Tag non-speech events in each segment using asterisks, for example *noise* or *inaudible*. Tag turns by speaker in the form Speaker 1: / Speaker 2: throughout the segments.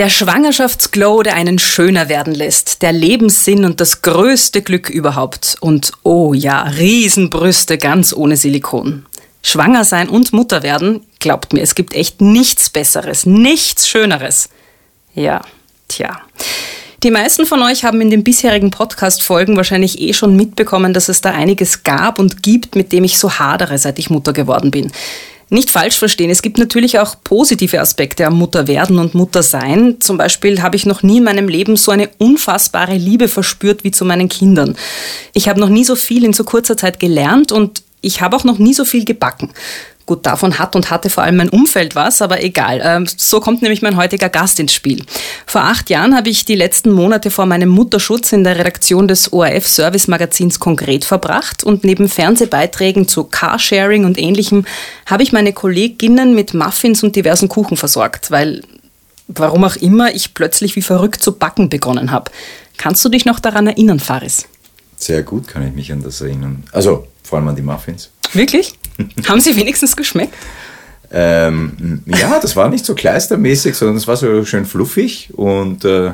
Speaker 1: Der Schwangerschaftsglow, der einen schöner werden lässt, der Lebenssinn und das größte Glück überhaupt. Und oh ja, Riesenbrüste ganz ohne Silikon. Schwanger sein und Mutter werden, glaubt mir, es gibt echt nichts Besseres, nichts Schöneres. Ja, tja. Die meisten von euch haben in den bisherigen Podcast-Folgen wahrscheinlich eh schon mitbekommen, dass es da einiges gab und gibt, mit dem ich so hadere, seit ich Mutter geworden bin. Nicht falsch verstehen, es gibt natürlich auch positive Aspekte am Mutterwerden und Muttersein. Zum Beispiel habe ich noch nie in meinem Leben so eine unfassbare Liebe verspürt wie zu meinen Kindern. Ich habe noch nie so viel in so kurzer Zeit gelernt und ich habe auch noch nie so viel gebacken. Gut, davon hat und hatte vor allem mein Umfeld was, aber egal. Ähm, so kommt nämlich mein heutiger Gast ins Spiel. Vor acht Jahren habe ich die letzten Monate vor meinem Mutterschutz in der Redaktion des ORF Service Magazins konkret verbracht und neben Fernsehbeiträgen zu Carsharing und ähnlichem habe ich meine Kolleginnen mit Muffins und diversen Kuchen versorgt, weil warum auch immer ich plötzlich wie verrückt zu backen begonnen habe. Kannst du dich noch daran erinnern, Faris?
Speaker 2: Sehr gut kann ich mich an das erinnern. Also vor allem an die Muffins.
Speaker 1: Wirklich? *laughs* Haben sie wenigstens geschmeckt?
Speaker 2: Ähm, ja, das war nicht so kleistermäßig, sondern es war so schön fluffig und äh,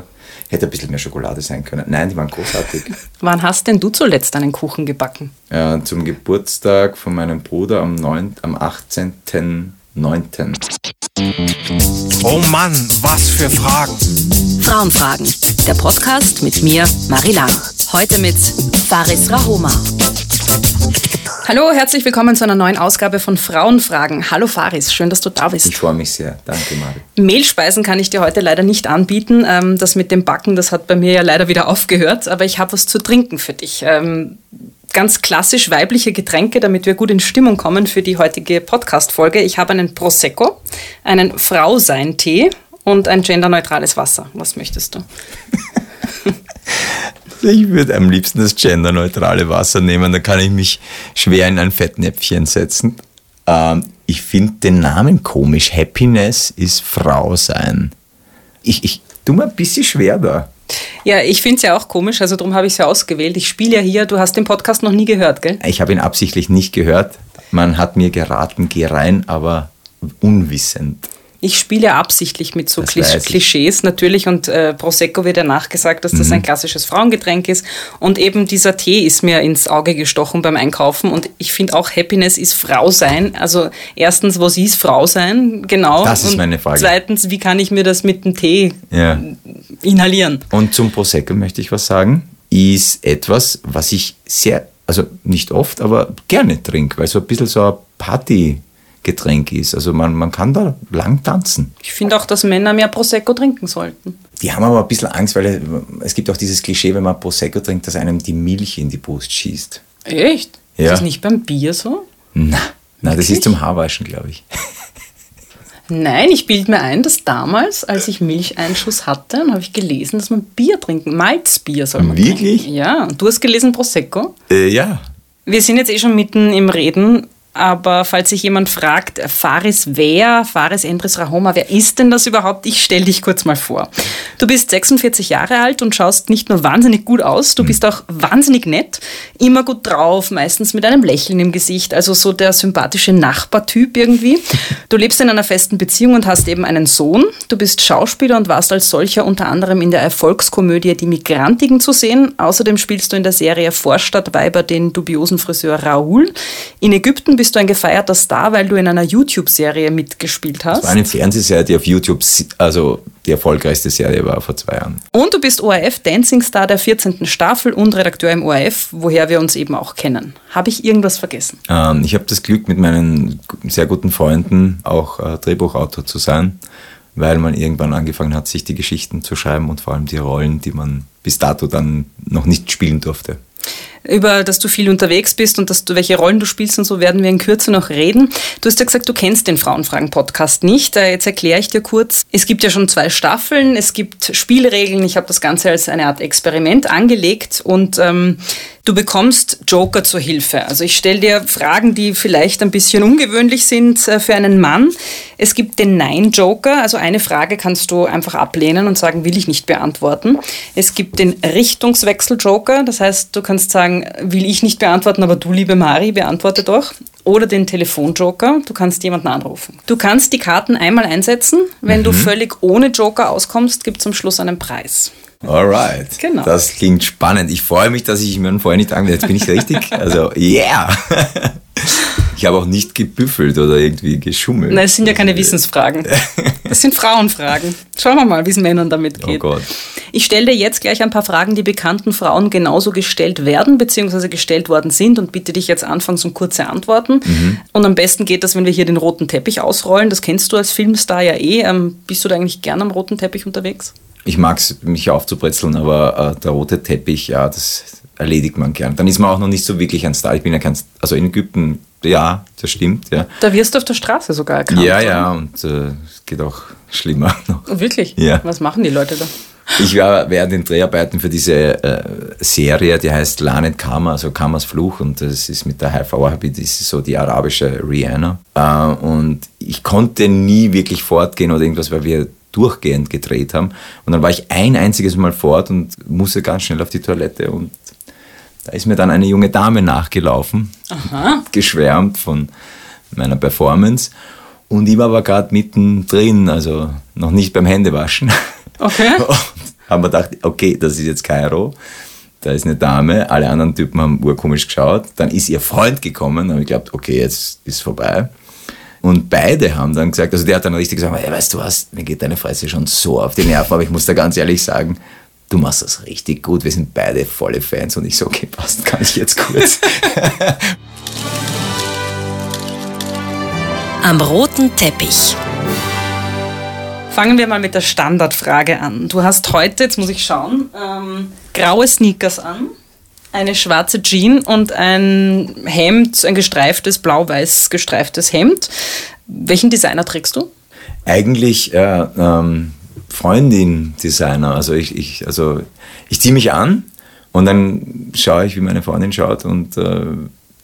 Speaker 2: hätte ein bisschen mehr Schokolade sein können. Nein, die waren großartig. *laughs*
Speaker 1: Wann hast denn du zuletzt einen Kuchen gebacken?
Speaker 2: Äh, zum Geburtstag von meinem Bruder am, 9, am 18.09.
Speaker 3: Oh Mann, was für Fragen.
Speaker 1: Frauenfragen, der Podcast mit mir, Marie Lang. Heute mit Faris Rahoma. Hallo, herzlich willkommen zu einer neuen Ausgabe von Frauenfragen. Hallo Faris, schön, dass du da bist.
Speaker 2: Ich freue mich sehr. Danke, Mari.
Speaker 1: Mehlspeisen kann ich dir heute leider nicht anbieten. Ähm, das mit dem Backen, das hat bei mir ja leider wieder aufgehört, aber ich habe was zu trinken für dich. Ähm, ganz klassisch weibliche Getränke, damit wir gut in Stimmung kommen für die heutige Podcast-Folge. Ich habe einen Prosecco, einen Frausein-Tee und ein genderneutrales Wasser. Was möchtest du? *laughs* *laughs*
Speaker 2: Ich würde am liebsten das genderneutrale Wasser nehmen, da kann ich mich schwer in ein Fettnäpfchen setzen. Ähm, ich finde den Namen komisch. Happiness ist Frau sein. Ich, ich tue mir ein bisschen schwer da.
Speaker 1: Ja, ich finde es ja auch komisch, also darum habe ich es ja ausgewählt. Ich spiele ja hier, du hast den Podcast noch nie gehört, gell?
Speaker 2: Ich habe ihn absichtlich nicht gehört. Man hat mir geraten, geh rein, aber unwissend.
Speaker 1: Ich spiele absichtlich mit so Klisch Klischees natürlich und äh, Prosecco wird ja nachgesagt, dass das mhm. ein klassisches Frauengetränk ist und eben dieser Tee ist mir ins Auge gestochen beim Einkaufen und ich finde auch Happiness ist Frau sein. Also erstens, was ist Frau sein? Genau.
Speaker 2: Das ist und meine Frage.
Speaker 1: Zweitens, wie kann ich mir das mit dem Tee ja. inhalieren?
Speaker 2: Und zum Prosecco möchte ich was sagen. Ist etwas, was ich sehr, also nicht oft, aber gerne trinke, weil so ein bisschen so ein Party Getränk ist. Also man, man kann da lang tanzen.
Speaker 1: Ich finde auch, dass Männer mehr Prosecco trinken sollten.
Speaker 2: Die haben aber ein bisschen Angst, weil es gibt auch dieses Klischee, wenn man Prosecco trinkt, dass einem die Milch in die Brust schießt.
Speaker 1: Echt? Ja. Ist das nicht beim Bier so?
Speaker 2: Na, na das ist zum Haarwaschen, glaube ich. *laughs*
Speaker 1: Nein, ich bilde mir ein, dass damals, als ich Milcheinschuss hatte, habe ich gelesen, dass man Bier trinken, Malzbier soll man
Speaker 2: Wirklich?
Speaker 1: Trinken. Ja, und du hast gelesen Prosecco?
Speaker 2: Äh, ja.
Speaker 1: Wir sind jetzt eh schon mitten im Reden aber falls sich jemand fragt, Faris wer, Faris Endres Rahoma, wer ist denn das überhaupt? Ich stelle dich kurz mal vor. Du bist 46 Jahre alt und schaust nicht nur wahnsinnig gut aus, du bist auch wahnsinnig nett, immer gut drauf, meistens mit einem Lächeln im Gesicht, also so der sympathische Nachbartyp irgendwie. Du lebst in einer festen Beziehung und hast eben einen Sohn. Du bist Schauspieler und warst als solcher unter anderem in der Erfolgskomödie Die Migrantigen zu sehen. Außerdem spielst du in der Serie Vorstadtweiber den dubiosen Friseur Raoul. In Ägypten bist bist du ein gefeierter Star, weil du in einer YouTube-Serie mitgespielt hast. Das
Speaker 2: war eine Fernsehserie, die auf YouTube, also die erfolgreichste Serie war vor zwei Jahren.
Speaker 1: Und du bist ORF Dancing Star der 14. Staffel und Redakteur im ORF, woher wir uns eben auch kennen. Habe ich irgendwas vergessen?
Speaker 2: Ähm, ich habe das Glück, mit meinen sehr guten Freunden auch äh, Drehbuchautor zu sein, weil man irgendwann angefangen hat, sich die Geschichten zu schreiben und vor allem die Rollen, die man bis dato dann noch nicht spielen durfte
Speaker 1: über dass du viel unterwegs bist und dass du, welche Rollen du spielst und so werden wir in Kürze noch reden. Du hast ja gesagt, du kennst den Frauenfragen-Podcast nicht. Äh, jetzt erkläre ich dir kurz. Es gibt ja schon zwei Staffeln, es gibt Spielregeln. Ich habe das Ganze als eine Art Experiment angelegt und ähm, Du bekommst Joker zur Hilfe. Also ich stelle dir Fragen, die vielleicht ein bisschen ungewöhnlich sind äh, für einen Mann. Es gibt den Nein-Joker, also eine Frage kannst du einfach ablehnen und sagen, will ich nicht beantworten. Es gibt den Richtungswechsel-Joker, das heißt, du kannst sagen, Fragen will ich nicht beantworten, aber du, liebe Mari, beantworte doch. Oder den Telefonjoker. Du kannst jemanden anrufen. Du kannst die Karten einmal einsetzen. Wenn du völlig ohne Joker auskommst, gibt es am Schluss einen Preis.
Speaker 2: Alright.
Speaker 1: Genau.
Speaker 2: Das klingt spannend. Ich freue mich, dass ich mir vorher nicht angemeldet Jetzt bin ich richtig. Also, yeah. *laughs* Ich habe auch nicht gebüffelt oder irgendwie geschummelt.
Speaker 1: Nein, es sind ja keine Wissensfragen. *laughs* Das sind Frauenfragen. Schauen wir mal, wie es Männern damit geht.
Speaker 2: Oh Gott.
Speaker 1: Ich stelle dir jetzt gleich ein paar Fragen, die bekannten Frauen genauso gestellt werden, beziehungsweise gestellt worden sind und bitte dich jetzt anfangs um kurze Antworten.
Speaker 2: Mhm.
Speaker 1: Und am besten geht das, wenn wir hier den roten Teppich ausrollen. Das kennst du als Filmstar ja eh. Ähm, bist du da eigentlich gern am roten Teppich unterwegs?
Speaker 2: Ich mag es, mich aufzubrezeln, aber äh, der rote Teppich, ja, das erledigt man gern. Dann ist man auch noch nicht so wirklich ein Star. Ich bin ja kein, also in Ägypten, ja, das stimmt, ja.
Speaker 1: Da wirst du auf der Straße sogar erkannt.
Speaker 2: Ja, ja, und äh, es geht auch schlimmer *laughs* noch.
Speaker 1: Oh, wirklich?
Speaker 2: Ja.
Speaker 1: Was machen die Leute da?
Speaker 2: Ich war während den Dreharbeiten für diese äh, Serie, die heißt Lanet Karma, also Karmas Fluch, und das ist mit der Haifa Wahabi, das ist so die arabische Rihanna. Äh, und ich konnte nie wirklich fortgehen oder irgendwas, weil wir durchgehend gedreht haben. Und dann war ich ein einziges Mal fort und musste ganz schnell auf die Toilette und da ist mir dann eine junge Dame nachgelaufen, geschwärmt von meiner Performance. Und ich war aber gerade mittendrin, also noch nicht beim Händewaschen.
Speaker 1: Okay. *laughs*
Speaker 2: Haben wir gedacht, okay, das ist jetzt Kairo. Da ist eine Dame, alle anderen Typen haben urkomisch geschaut. Dann ist ihr Freund gekommen, und ich geglaubt, okay, jetzt ist vorbei. Und beide haben dann gesagt, also der hat dann richtig gesagt, hey, weißt du was, mir geht deine Fresse schon so auf die Nerven, aber ich muss da ganz ehrlich sagen, du machst das richtig gut, wir sind beide volle Fans und ich so, okay, *laughs* passt, kann ich jetzt kurz. *laughs*
Speaker 4: Am roten Teppich.
Speaker 1: Fangen wir mal mit der Standardfrage an. Du hast heute, jetzt muss ich schauen, ähm, graue Sneakers an, eine schwarze Jeans und ein Hemd, ein gestreiftes, blau-weiß gestreiftes Hemd. Welchen Designer trägst du?
Speaker 2: Eigentlich äh, ähm, Freundin-Designer, also ich, ich, also ich ziehe mich an und dann schaue ich, wie meine Freundin schaut und äh,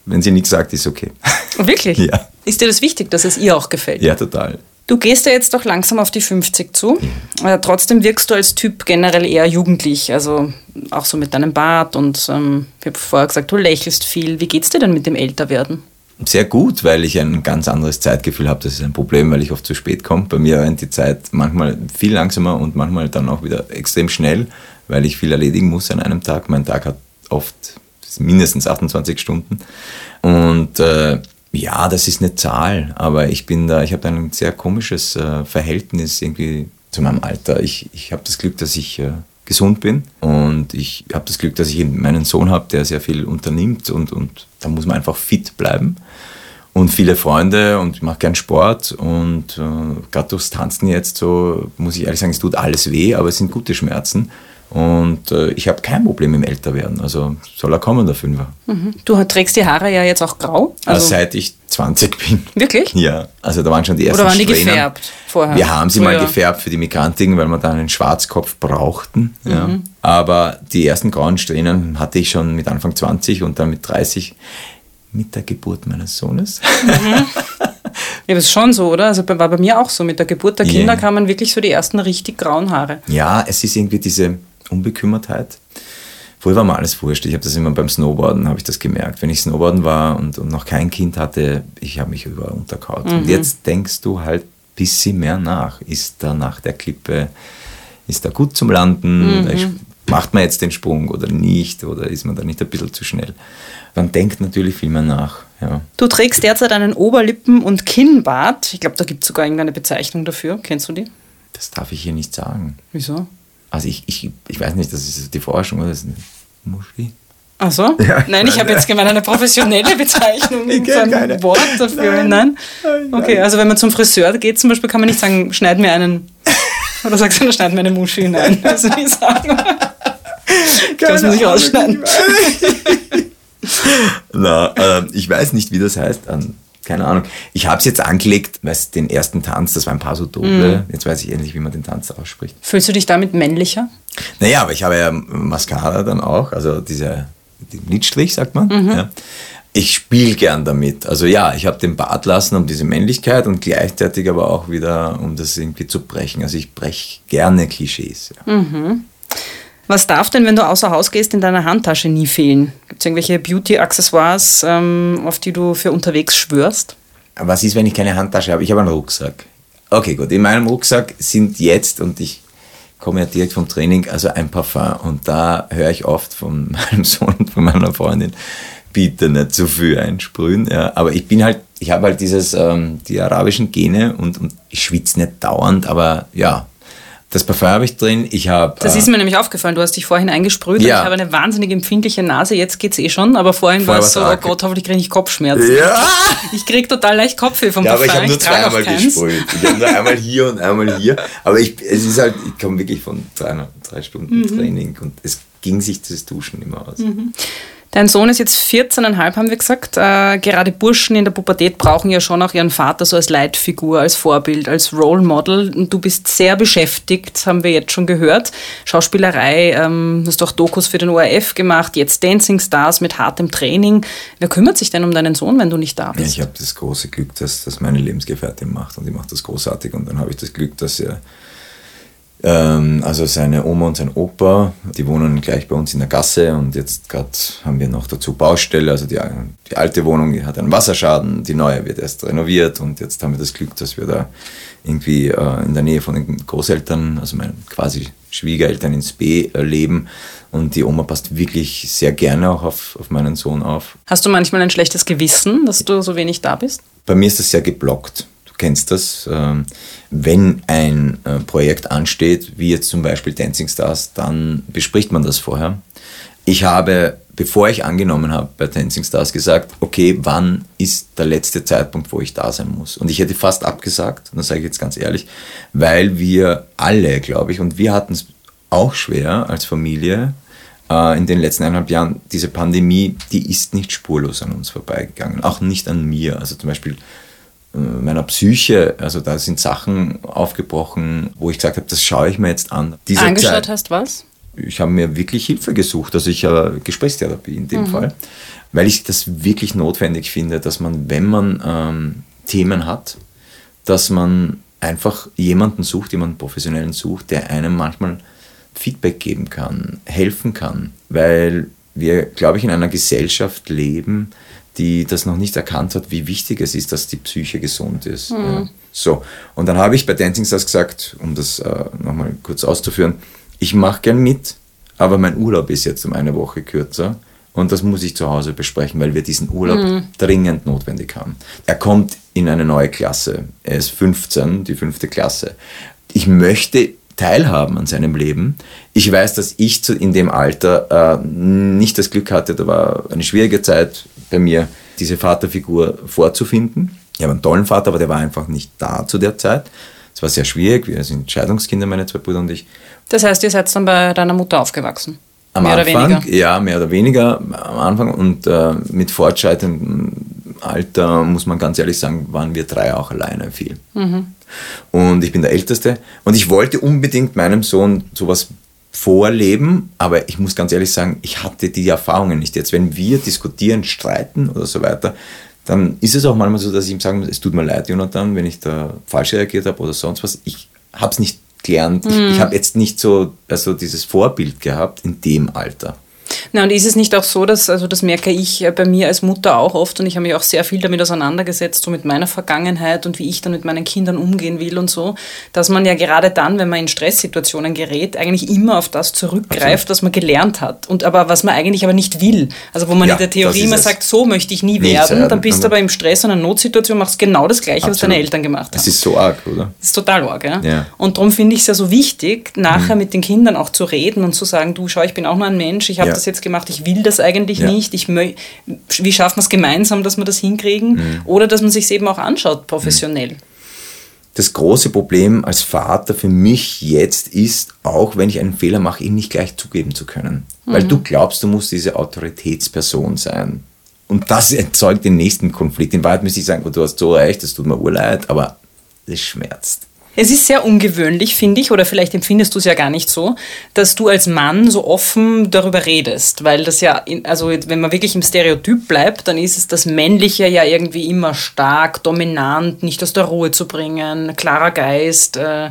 Speaker 2: wenn sie nichts sagt, ist okay. *laughs*
Speaker 1: Wirklich?
Speaker 2: Ja.
Speaker 1: Ist dir das wichtig, dass es ihr auch gefällt?
Speaker 2: ja, total.
Speaker 1: Du gehst ja jetzt doch langsam auf die 50 zu. Äh, trotzdem wirkst du als Typ generell eher jugendlich. Also auch so mit deinem Bart und ähm, ich habe vorher gesagt, du lächelst viel. Wie geht's dir denn mit dem Älterwerden?
Speaker 2: Sehr gut, weil ich ein ganz anderes Zeitgefühl habe. Das ist ein Problem, weil ich oft zu spät komme. Bei mir rennt die Zeit manchmal viel langsamer und manchmal dann auch wieder extrem schnell, weil ich viel erledigen muss an einem Tag. Mein Tag hat oft mindestens 28 Stunden. Und äh, ja, das ist eine Zahl, aber ich bin da, ich habe ein sehr komisches äh, Verhältnis irgendwie zu meinem Alter. Ich, ich habe das Glück, dass ich äh, gesund bin und ich habe das Glück, dass ich meinen Sohn habe, der sehr viel unternimmt und, und da muss man einfach fit bleiben. Und viele Freunde und ich mache gern Sport und äh, gerade durchs Tanzen jetzt so, muss ich ehrlich sagen, es tut alles weh, aber es sind gute Schmerzen. Und äh, ich habe kein Problem im Älterwerden. Also soll er kommen, der Fünfer.
Speaker 1: Du trägst die Haare ja jetzt auch grau.
Speaker 2: Also, seit ich 20 bin.
Speaker 1: wirklich?
Speaker 2: Ja, also da waren schon die ersten
Speaker 1: Oder waren die
Speaker 2: Strähnen.
Speaker 1: gefärbt vorher?
Speaker 2: Wir haben sie mal
Speaker 1: Früher.
Speaker 2: gefärbt für die Migrantigen, weil wir da einen Schwarzkopf brauchten. Ja.
Speaker 1: Mhm.
Speaker 2: Aber die ersten grauen Strähnen hatte ich schon mit Anfang 20 und dann mit 30 mit der Geburt meines Sohnes.
Speaker 1: Ja, das ist schon so, oder? Also war bei mir auch so. Mit der Geburt der. Kinder kamen wirklich so die ersten richtig grauen Haare.
Speaker 2: Ja, es ist irgendwie diese Unbekümmertheit. Früher war mir alles wurscht. Ich habe das immer beim Snowboarden, habe ich das gemerkt. Wenn ich Snowboarden war und, und noch kein Kind hatte, ich habe mich überall unterkaut. Und jetzt denkst du halt ein bisschen mehr nach. Ist da nach der Klippe, ist da gut zum Landen? Ich- Macht man jetzt den Sprung oder nicht? Oder ist man da nicht ein bisschen zu schnell? Man denkt natürlich viel mehr nach. Ja.
Speaker 1: Du trägst derzeit einen Oberlippen- und Kinnbart. Ich glaube, da gibt es sogar irgendeine Bezeichnung dafür. Kennst du die?
Speaker 2: Das darf ich hier nicht sagen.
Speaker 1: Wieso?
Speaker 2: Also ich, ich, ich weiß nicht, das ist die Forschung oder das ist eine Muschi.
Speaker 1: Ach so? *laughs*
Speaker 2: Ja,
Speaker 1: Nein, ich habe jetzt gemeint, eine professionelle Bezeichnung. *laughs* Ein. Wort dafür. Nein? Okay, also wenn man zum Friseur geht zum Beispiel, kann man nicht sagen, schneid mir einen. *laughs* Oder sagst du, schneid mir eine Muschi? Nein, also nicht sagen. Das muss ich rausschneiden.
Speaker 2: Na, äh, ich weiß nicht, wie das heißt. Ähm, keine Ahnung. Ich habe es jetzt angelegt, weil es den ersten Tanz, das war ein Paso Doble. Jetzt weiß ich endlich, wie man den Tanz ausspricht.
Speaker 1: Fühlst du dich damit männlicher?
Speaker 2: Naja, aber ich habe ja Mascara dann auch, also diese den Lidstrich, sagt man. Ja. Ich spiele gern damit. Also ja, ich habe den Bart lassen um diese Männlichkeit und gleichzeitig aber auch wieder, um das irgendwie zu brechen. Also ich breche gerne Klischees. Ja.
Speaker 1: Was darf denn, wenn du außer Haus gehst, in deiner Handtasche nie fehlen? Gibt es irgendwelche Beauty-Accessoires, ähm, auf die du für unterwegs schwörst?
Speaker 2: Was ist, wenn ich keine Handtasche habe? Ich habe einen Rucksack. Okay, gut. In meinem Rucksack sind jetzt, und ich komme ja direkt vom Training, also ein Parfum. Und da höre ich oft von *laughs* meinem Sohn und von meiner Freundin, bitte nicht zu viel einsprühen. Ja. Aber ich bin halt, ich habe halt dieses, ähm, die arabischen Gene und, und ich schwitze nicht dauernd, aber ja, das Parfum habe ich drin. Ich habe.
Speaker 1: Das
Speaker 2: äh,
Speaker 1: ist mir nämlich aufgefallen. Du hast dich vorhin eingesprüht.
Speaker 2: Ja.
Speaker 1: Ich habe eine wahnsinnig empfindliche Nase. Jetzt geht's eh schon. Aber vorhin war es so, oh. Gott, hoffentlich kriege ich Kopfschmerzen.
Speaker 2: Ja! *laughs*
Speaker 1: Ich krieg total leicht Kopfweh vom
Speaker 2: Ja, aber
Speaker 1: Parfum.
Speaker 2: ich habe nur zweimal gesprüht. Ich habe nur einmal hier und einmal hier. Aber ich, es ist halt, ich komme wirklich von drei, drei Stunden
Speaker 1: Mhm.
Speaker 2: Training und es ging sich das Duschen immer aus.
Speaker 1: Dein Sohn ist jetzt 14,5, haben wir gesagt. Äh, gerade Burschen in der Pubertät brauchen ja schon auch ihren Vater so als Leitfigur, als Vorbild, als Role Model. Und du bist sehr beschäftigt, haben wir jetzt schon gehört. Schauspielerei, ähm, hast auch Dokus für den ORF gemacht, jetzt Dancing Stars mit hartem Training. Wer kümmert sich denn um deinen Sohn, wenn du nicht da
Speaker 2: Ja,
Speaker 1: bist?
Speaker 2: ich habe das große Glück, dass das meine Lebensgefährtin macht und die macht das großartig. Und dann habe ich das Glück, dass er, also seine Oma und sein Opa, die wohnen gleich bei uns in der Gasse und jetzt gerade haben wir noch dazu Baustelle. Also die, die alte Wohnung die hat einen Wasserschaden, die neue wird erst renoviert und jetzt haben wir das Glück, dass wir da irgendwie äh, in der Nähe von den Großeltern, also meinen quasi Schwiegereltern ins B äh, leben. Und die Oma passt wirklich sehr gerne auch auf, auf meinen Sohn auf.
Speaker 1: Hast du manchmal ein schlechtes Gewissen, dass du so wenig da bist?
Speaker 2: Bei mir ist das sehr geblockt. Du kennst das. Ähm, wenn ein äh, Projekt ansteht, wie jetzt zum Beispiel Dancing Stars, dann bespricht man das vorher. Ich habe, bevor ich angenommen habe bei Dancing Stars, gesagt, okay, wann ist der letzte Zeitpunkt, wo ich da sein muss? Und ich hätte fast abgesagt, und das sage ich jetzt ganz ehrlich, weil wir alle, glaube ich, und wir hatten es auch schwer als Familie, äh, in den letzten eineinhalb Jahren, diese Pandemie, die ist nicht spurlos an uns vorbeigegangen, auch nicht an mir. Also zum Beispiel meiner Psyche, also da sind Sachen aufgebrochen, wo ich gesagt habe, das schaue ich mir jetzt an. Diese
Speaker 1: Angeschaut
Speaker 2: Zeit,
Speaker 1: hast was?
Speaker 2: ich habe mir wirklich Hilfe gesucht, also ich habe Gesprächstherapie in dem Fall, weil ich das wirklich notwendig finde, dass man, wenn man ähm, Themen hat, dass man einfach jemanden sucht, jemanden professionellen sucht, der einem manchmal Feedback geben kann, helfen kann, weil wir, glaube ich, in einer Gesellschaft leben, die das noch nicht erkannt hat, wie wichtig es ist, dass die Psyche gesund ist. Ja. So, und dann habe ich bei Dancing Stars gesagt, um das äh, nochmal kurz auszuführen, ich mache gern mit, aber mein Urlaub ist jetzt um eine Woche kürzer und das muss ich zu Hause besprechen, weil wir diesen Urlaub dringend notwendig haben. Er kommt in eine neue Klasse. Er ist 15, die fünfte Klasse. Ich möchte teilhaben an seinem Leben. Ich weiß, dass ich zu, in dem Alter äh, nicht das Glück hatte, da war eine schwierige Zeit bei mir, diese Vaterfigur vorzufinden. Ich habe einen tollen Vater, aber der war einfach nicht da zu der Zeit. Es war sehr schwierig. Wir sind Scheidungskinder, meine zwei Brüder und ich.
Speaker 1: Das heißt, ihr seid dann bei deiner Mutter aufgewachsen?
Speaker 2: Am
Speaker 1: mehr
Speaker 2: Anfang,
Speaker 1: oder weniger?
Speaker 2: ja, mehr oder weniger am Anfang und äh, mit fortschreitendem Alter, muss man ganz ehrlich sagen, waren wir drei auch alleine viel.
Speaker 1: Mhm.
Speaker 2: Und ich bin der Älteste und ich wollte unbedingt meinem Sohn sowas vorleben, aber ich muss ganz ehrlich sagen, ich hatte die Erfahrungen nicht. Jetzt, wenn wir diskutieren, streiten oder so weiter, dann ist es auch manchmal so, dass ich ihm sagen muss, es tut mir leid, Jonathan, wenn ich da falsch reagiert habe oder sonst was. Ich habe es nicht gelernt. Ich, ich habe jetzt nicht so also dieses Vorbild gehabt in dem Alter.
Speaker 1: Na, und ist es nicht auch so, dass, also das merke ich äh, bei mir als Mutter auch oft und ich habe mich auch sehr viel damit auseinandergesetzt, so mit meiner Vergangenheit und wie ich dann mit meinen Kindern umgehen will und so, dass man ja gerade dann, wenn man in Stresssituationen gerät, eigentlich immer auf das zurückgreift, was man gelernt hat. Und aber was man eigentlich aber nicht will. Also wo man
Speaker 2: Ja,
Speaker 1: in der Theorie immer sagt, so möchte ich nie werden,
Speaker 2: werden.
Speaker 1: dann bist du aber im Stress und einer Notsituation, machst genau das Gleiche, was deine
Speaker 2: Absolut.
Speaker 1: Eltern gemacht haben.
Speaker 2: Das ist so arg, oder?
Speaker 1: Das ist total arg, ja.
Speaker 2: Ja.
Speaker 1: Und darum finde ich es ja so wichtig, nachher mit den Kindern auch zu reden und zu sagen, du schau, ich bin auch nur ein Mensch, ich habe
Speaker 2: Ja.
Speaker 1: das jetzt gemacht, ich will das eigentlich
Speaker 2: Ja.
Speaker 1: nicht. Ich wie schaffen wir es gemeinsam, dass wir das hinkriegen?
Speaker 2: Mhm.
Speaker 1: Oder dass man sich eben auch anschaut, professionell.
Speaker 2: Das große Problem als Vater für mich jetzt ist, auch wenn ich einen Fehler mache, ihn nicht gleich zugeben zu können. Weil du glaubst, du musst diese Autoritätsperson sein. Und das erzeugt den nächsten Konflikt. In Wahrheit müsste ich sagen, oh, du hast so recht, das tut mir urleid, aber es schmerzt.
Speaker 1: Es ist sehr ungewöhnlich, finde ich, oder vielleicht empfindest du es ja gar nicht so, dass du als Mann so offen darüber redest, weil das ja, also wenn man wirklich im Stereotyp bleibt, dann ist es das Männliche ja irgendwie immer stark, dominant, nicht aus der Ruhe zu bringen, klarer Geist. Äh,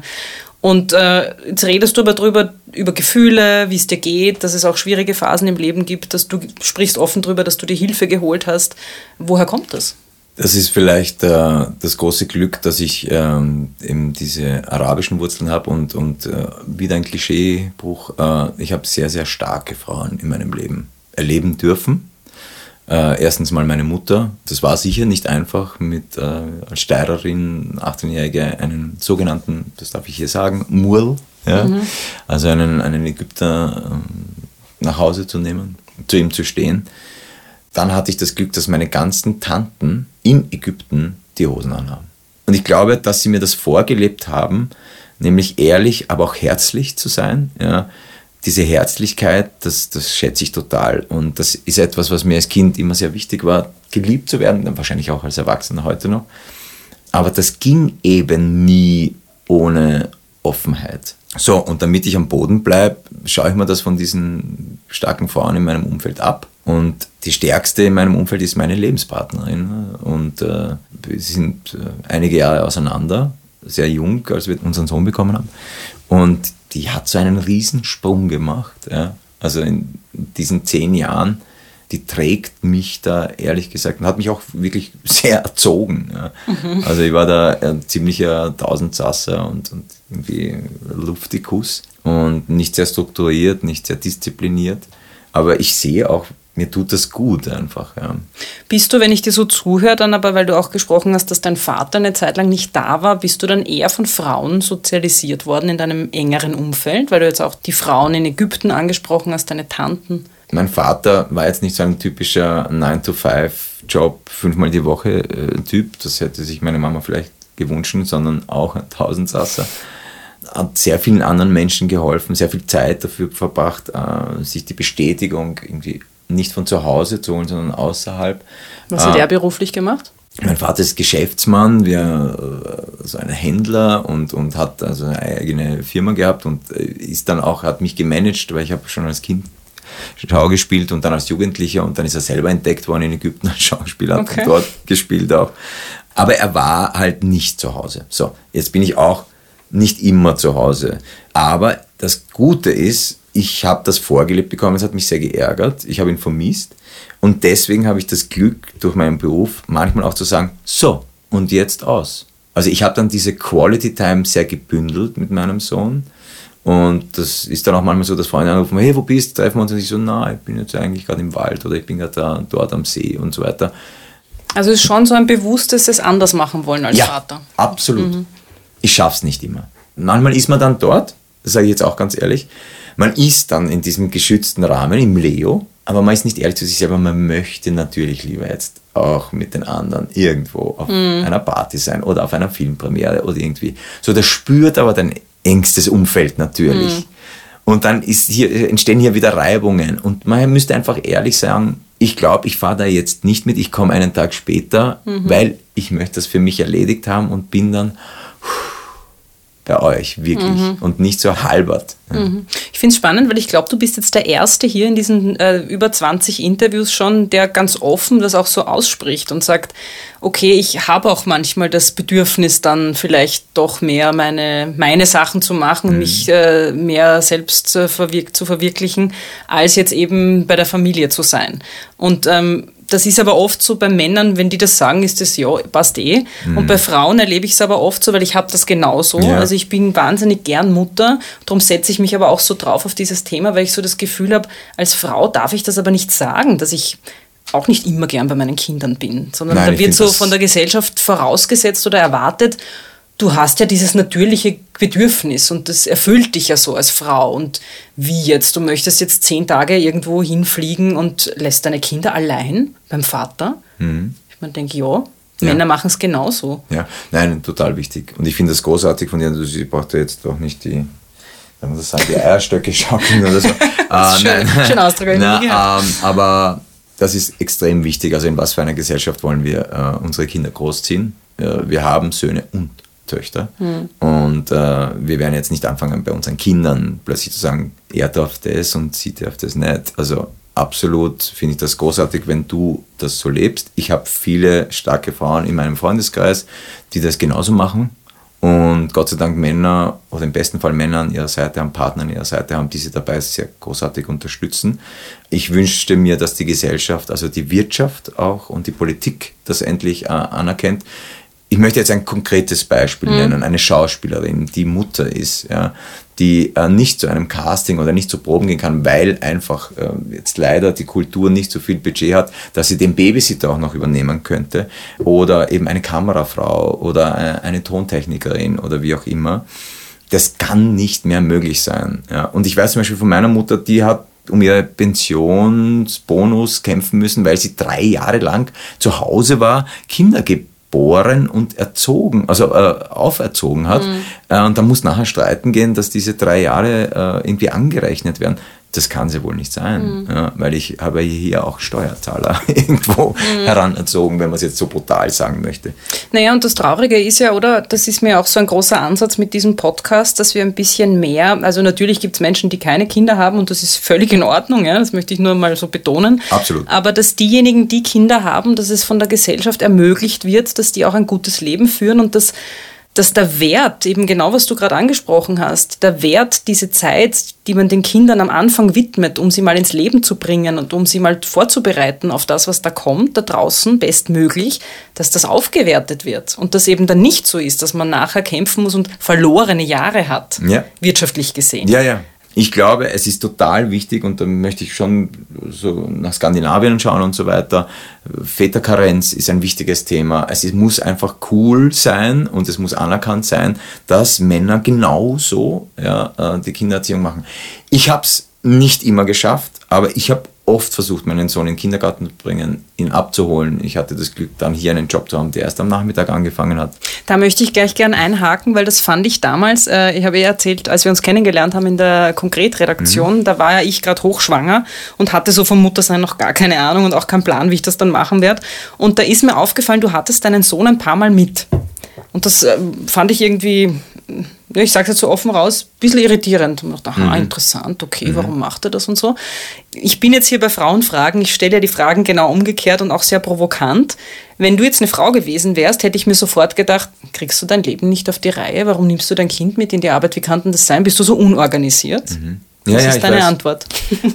Speaker 1: Und äh, jetzt redest du aber drüber, über Gefühle, wie es dir geht, dass es auch schwierige Phasen im Leben gibt, dass du sprichst offen drüber, dass du dir Hilfe geholt hast. Woher kommt das?
Speaker 2: Das ist vielleicht äh, das große Glück, dass ich ähm, eben diese arabischen Wurzeln habe und, und äh, wieder ein Klischeebruch. Äh, ich habe sehr, sehr starke Frauen in meinem Leben erleben dürfen. Äh, erstens mal meine Mutter. Das war sicher nicht einfach, mit äh, als Steirerin, 18-Jährige, einen sogenannten, das darf ich hier sagen, Murl, ja? Mhm. also einen, einen Ägypter ähm, nach Hause zu nehmen, zu ihm zu stehen. Dann hatte ich das Glück, dass meine ganzen Tanten in Ägypten die Hosen anhaben. Und ich glaube, dass sie mir das vorgelebt haben, nämlich ehrlich, aber auch herzlich zu sein. Ja. Diese Herzlichkeit, das, das schätze ich total. Und das ist etwas, was mir als Kind immer sehr wichtig war, geliebt zu werden, dann wahrscheinlich auch als Erwachsener heute noch. Aber das ging eben nie ohne Offenheit. So, und damit ich am Boden bleibe, schaue ich mir das von diesen starken Frauen in meinem Umfeld ab. Und die stärkste in meinem Umfeld ist meine Lebenspartnerin. Und äh, wir sind äh, einige Jahre auseinander, sehr jung, als wir unseren Sohn bekommen haben. Und die hat so einen Riesensprung gemacht. Ja. Also in diesen zehn Jahren, die trägt mich da ehrlich gesagt und hat mich auch wirklich *laughs* sehr erzogen. Ja. Mhm. Also ich war da ein ziemlicher Tausendsasser und, und irgendwie Luftikus und nicht sehr strukturiert, nicht sehr diszipliniert. Aber ich sehe auch, mir tut das gut einfach. Ja.
Speaker 1: Bist du, wenn ich dir so zuhöre, dann aber, weil du auch gesprochen hast, dass dein Vater eine Zeit lang nicht da war, bist du dann eher von Frauen sozialisiert worden in deinem engeren Umfeld, weil du jetzt auch die Frauen in Ägypten angesprochen hast, deine Tanten?
Speaker 2: Mein Vater war jetzt nicht so ein typischer 9-to-5-Job, fünfmal die Woche äh, Typ, das hätte sich meine Mama vielleicht gewünscht, sondern auch ein Tausendsasser hat sehr vielen anderen Menschen geholfen, sehr viel Zeit dafür verbracht, äh, sich die Bestätigung irgendwie nicht von zu Hause zu holen, sondern außerhalb.
Speaker 1: Was hat äh, er beruflich gemacht?
Speaker 2: Mein Vater ist Geschäftsmann, wir, also ein Händler und, und hat also eine eigene Firma gehabt und äh, ist dann auch, hat mich gemanagt, weil ich habe schon als Kind Schau gespielt und dann als Jugendlicher und dann ist er selber entdeckt worden in Ägypten als Schauspieler, hat okay. dort gespielt auch. Aber er war halt nicht zu Hause. So, jetzt bin ich auch nicht immer zu Hause. Aber das Gute ist, ich habe das vorgelebt bekommen, es hat mich sehr geärgert, ich habe ihn vermisst und deswegen habe ich das Glück durch meinen Beruf manchmal auch zu sagen, so und jetzt aus. Also ich habe dann diese Quality Time sehr gebündelt mit meinem Sohn und das ist dann auch manchmal so, dass Freunde anrufen, hey, wo bist du? Treffen wir uns und ich so, na, ich bin jetzt eigentlich gerade im Wald oder ich bin gerade da, dort am See und so weiter.
Speaker 1: Also es ist schon so ein bewusstes es anders machen wollen als
Speaker 2: ja,
Speaker 1: Vater.
Speaker 2: absolut. Mhm. Ich schaff's nicht immer. Manchmal ist man dann dort, das sage ich jetzt auch ganz ehrlich, man ist dann in diesem geschützten Rahmen, im Leo, aber man ist nicht ehrlich zu sich selber, man möchte natürlich lieber jetzt auch mit den anderen irgendwo auf mm. einer Party sein oder auf einer Filmpremiere oder irgendwie. So, das spürt aber dein engstes Umfeld natürlich. Mm. Und dann ist hier, entstehen hier wieder Reibungen. Und man müsste einfach ehrlich sagen, ich glaube, ich fahre da jetzt nicht mit, ich komme einen Tag später, mhm. weil ich möchte das für mich erledigt haben und bin dann bei euch, wirklich. Mhm. Und nicht so halbert.
Speaker 1: Mhm. Ich finde es spannend, weil ich glaube, du bist jetzt der Erste hier in diesen äh, über 20 Interviews schon, der ganz offen das auch so ausspricht und sagt, okay, ich habe auch manchmal das Bedürfnis, dann vielleicht doch mehr meine, meine Sachen zu machen, mhm. mich äh, mehr selbst äh, verwirk zu verwirklichen, als jetzt eben bei der Familie zu sein. Und ähm, das ist aber oft so bei Männern, wenn die das sagen, ist das ja, passt eh. Mhm. Und bei Frauen erlebe ich es aber oft so, weil ich habe das genauso. Ja. Also ich bin wahnsinnig gern Mutter, darum setze ich mich aber auch so drauf auf dieses Thema, weil ich so das Gefühl habe, als Frau darf ich das aber nicht sagen, dass ich auch nicht immer gern bei meinen Kindern bin, sondern Nein, da wird so von der Gesellschaft vorausgesetzt oder erwartet, du hast ja dieses natürliche Bedürfnis und das erfüllt dich ja so als Frau. Und wie jetzt? Du möchtest jetzt zehn Tage irgendwo hinfliegen und lässt deine Kinder allein beim Vater? Mhm. Ich meine, denke, ja, Männer ja. machen es genauso.
Speaker 2: Ja, nein, total wichtig. Und ich finde das großartig von dir. Also, sie braucht ja jetzt doch nicht die, sagen wir sagen, die Eierstöcke *laughs* schaukeln oder so. *laughs* äh, schön, nein. schön Ausdruck. Na, ähm, aber das ist extrem wichtig. Also in was für einer Gesellschaft wollen wir äh, unsere Kinder großziehen? Äh, wir haben Söhne und Töchter. Mhm. Und äh, wir werden jetzt nicht anfangen, bei unseren Kindern plötzlich zu sagen, er darf das und sie darf das nicht. Also absolut finde ich das großartig, wenn du das so lebst. Ich habe viele starke Frauen in meinem Freundeskreis, die das genauso machen. Und Gott sei Dank Männer oder im besten Fall Männer an ihrer Seite haben, Partner an ihrer Seite haben, die sie dabei sehr großartig unterstützen. Ich wünschte mir, dass die Gesellschaft, also die Wirtschaft auch und die Politik das endlich äh, anerkennt. Ich möchte jetzt ein konkretes Beispiel mhm. nennen. Eine Schauspielerin, die Mutter ist, ja, die äh, nicht zu einem Casting oder nicht zu Proben gehen kann, weil einfach äh, jetzt leider die Kultur nicht so viel Budget hat, dass sie den Babysitter auch noch übernehmen könnte. Oder eben eine Kamerafrau oder äh, eine Tontechnikerin oder wie auch immer. Das kann nicht mehr möglich sein. Ja. Und ich weiß zum Beispiel von meiner Mutter, die hat um ihre Pensionsbonus kämpfen müssen, weil sie drei Jahre lang zu Hause war, Kinder gibt geboren und erzogen, also äh, auferzogen hat. Mhm. Äh, und da muss nachher streiten gehen, dass diese drei Jahre äh, irgendwie angerechnet werden das kann sie wohl nicht sein, mhm. ja, weil ich habe hier auch Steuerzahler *laughs* irgendwo mhm. heranerzogen, wenn man es jetzt so brutal sagen möchte.
Speaker 1: Naja, und das Traurige ist ja, oder, das ist mir auch so ein großer Ansatz mit diesem Podcast, dass wir ein bisschen mehr, also natürlich gibt es Menschen, die keine Kinder haben und das ist völlig in Ordnung, ja, das möchte ich nur mal so betonen.
Speaker 2: Absolut.
Speaker 1: Aber dass diejenigen, die Kinder haben, dass es von der Gesellschaft ermöglicht wird, dass die auch ein gutes Leben führen und dass dass der Wert, eben genau was du gerade angesprochen hast, der Wert, diese Zeit, die man den Kindern am Anfang widmet, um sie mal ins Leben zu bringen und um sie mal vorzubereiten auf das, was da kommt, da draußen bestmöglich, dass das aufgewertet wird und dass eben dann nicht so ist, dass man nachher kämpfen muss und verlorene Jahre hat, ja. wirtschaftlich gesehen.
Speaker 2: Ja, ja. Ich glaube, es ist total wichtig und da möchte ich schon so nach Skandinavien schauen und so weiter. Väterkarenz ist ein wichtiges Thema. Es muss einfach cool sein und es muss anerkannt sein, dass Männer genauso ja, äh, die Kindererziehung machen. Ich habe es nicht immer geschafft, aber ich habe oft versucht, meinen Sohn in den Kindergarten zu bringen, ihn abzuholen. Ich hatte das Glück, dann hier einen Job zu haben, der erst am Nachmittag angefangen hat.
Speaker 1: Da möchte ich gleich gerne einhaken, weil das fand ich damals, äh, ich habe ja erzählt, als wir uns kennengelernt haben in der Konkretredaktion, mhm. da war ja ich gerade hochschwanger und hatte so vom Muttersein noch gar keine Ahnung und auch keinen Plan, wie ich das dann machen werde. Und da ist mir aufgefallen, du hattest deinen Sohn ein paar Mal mit. Und das äh, fand ich irgendwie ich sage es jetzt so offen raus, ein bisschen irritierend. Und dachte, aha, mhm. interessant, okay, mhm. warum macht er das und so. Ich bin jetzt hier bei Frauenfragen, ich stelle ja die Fragen genau umgekehrt und auch sehr provokant. Wenn du jetzt eine Frau gewesen wärst, hätte ich mir sofort gedacht, kriegst du dein Leben nicht auf die Reihe? Warum nimmst du dein Kind mit in die Arbeit? Wie kann denn das sein? Bist du so unorganisiert? Mhm. Ja, Was ja, ist deine weiß. Antwort?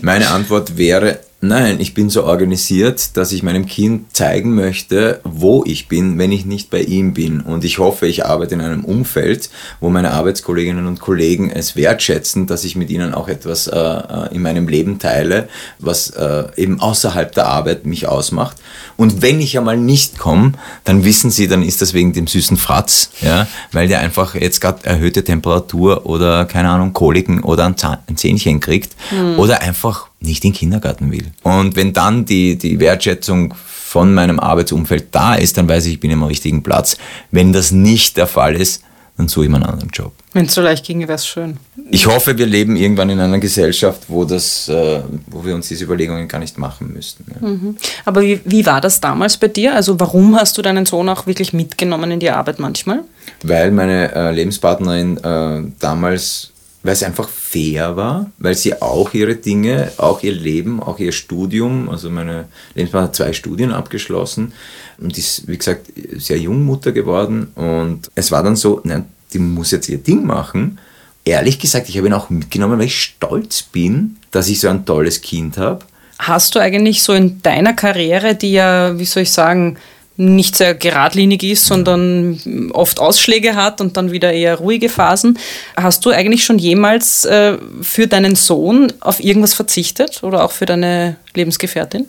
Speaker 2: Meine *laughs* Antwort wäre, Nein, ich bin so organisiert, dass ich meinem Kind zeigen möchte, wo ich bin, wenn ich nicht bei ihm bin. Und ich hoffe, ich arbeite in einem Umfeld, wo meine Arbeitskolleginnen und Kollegen es wertschätzen, dass ich mit ihnen auch etwas äh, äh in meinem Leben teile, was äh, eben außerhalb der Arbeit mich ausmacht. Und wenn ich einmal nicht komme, dann wissen sie, dann ist das wegen dem süßen Fratz, ja, weil der einfach jetzt gerade erhöhte Temperatur oder keine Ahnung, Koliken oder ein, Zahn, ein Zähnchen kriegt mhm. oder einfach nicht in den Kindergarten will. Und wenn dann die, die Wertschätzung von meinem Arbeitsumfeld da ist, dann weiß ich, ich bin am richtigen Platz. Wenn das nicht der Fall ist, dann suche ich mir einen anderen Job.
Speaker 1: Wenn es so leicht ginge, wäre es schön.
Speaker 2: Ich hoffe, wir leben irgendwann in einer Gesellschaft, wo, das, äh, wo wir uns diese Überlegungen gar nicht machen müssten. Ja.
Speaker 1: Mhm. Aber wie, wie war das damals bei dir? Also warum hast du deinen Sohn auch wirklich mitgenommen in die Arbeit manchmal?
Speaker 2: Weil meine äh, Lebenspartnerin äh, damals weil es einfach fair war, weil sie auch ihre Dinge, auch ihr Leben, auch ihr Studium, also meine Lebenspartnerin hat zwei Studien abgeschlossen und ist, wie gesagt, sehr jung Mutter geworden und es war dann so, nein, die muss jetzt ihr Ding machen. Ehrlich gesagt, ich habe ihn auch mitgenommen, weil ich stolz bin, dass ich so ein tolles Kind habe.
Speaker 1: Hast du eigentlich so in deiner Karriere, die ja, wie soll ich sagen, nicht sehr geradlinig ist, sondern oft Ausschläge hat und dann wieder eher ruhige Phasen. Hast du eigentlich schon jemals äh, für deinen Sohn auf irgendwas verzichtet oder auch für deine Lebensgefährtin?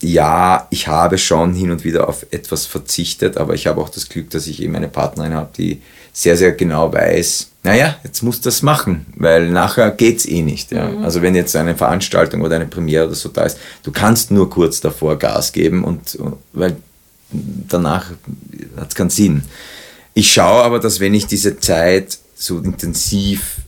Speaker 2: Ja, ich habe schon hin und wieder auf etwas verzichtet, aber ich habe auch das Glück, dass ich eben eine Partnerin habe, die sehr, sehr genau weiß, naja, jetzt musst du das machen, weil nachher geht es eh nicht. Ja. Mhm. Also wenn jetzt eine Veranstaltung oder eine Premiere oder so da ist, du kannst nur kurz davor Gas geben und weil danach hat es keinen Sinn. Ich schaue aber, dass wenn ich diese Zeit so intensiv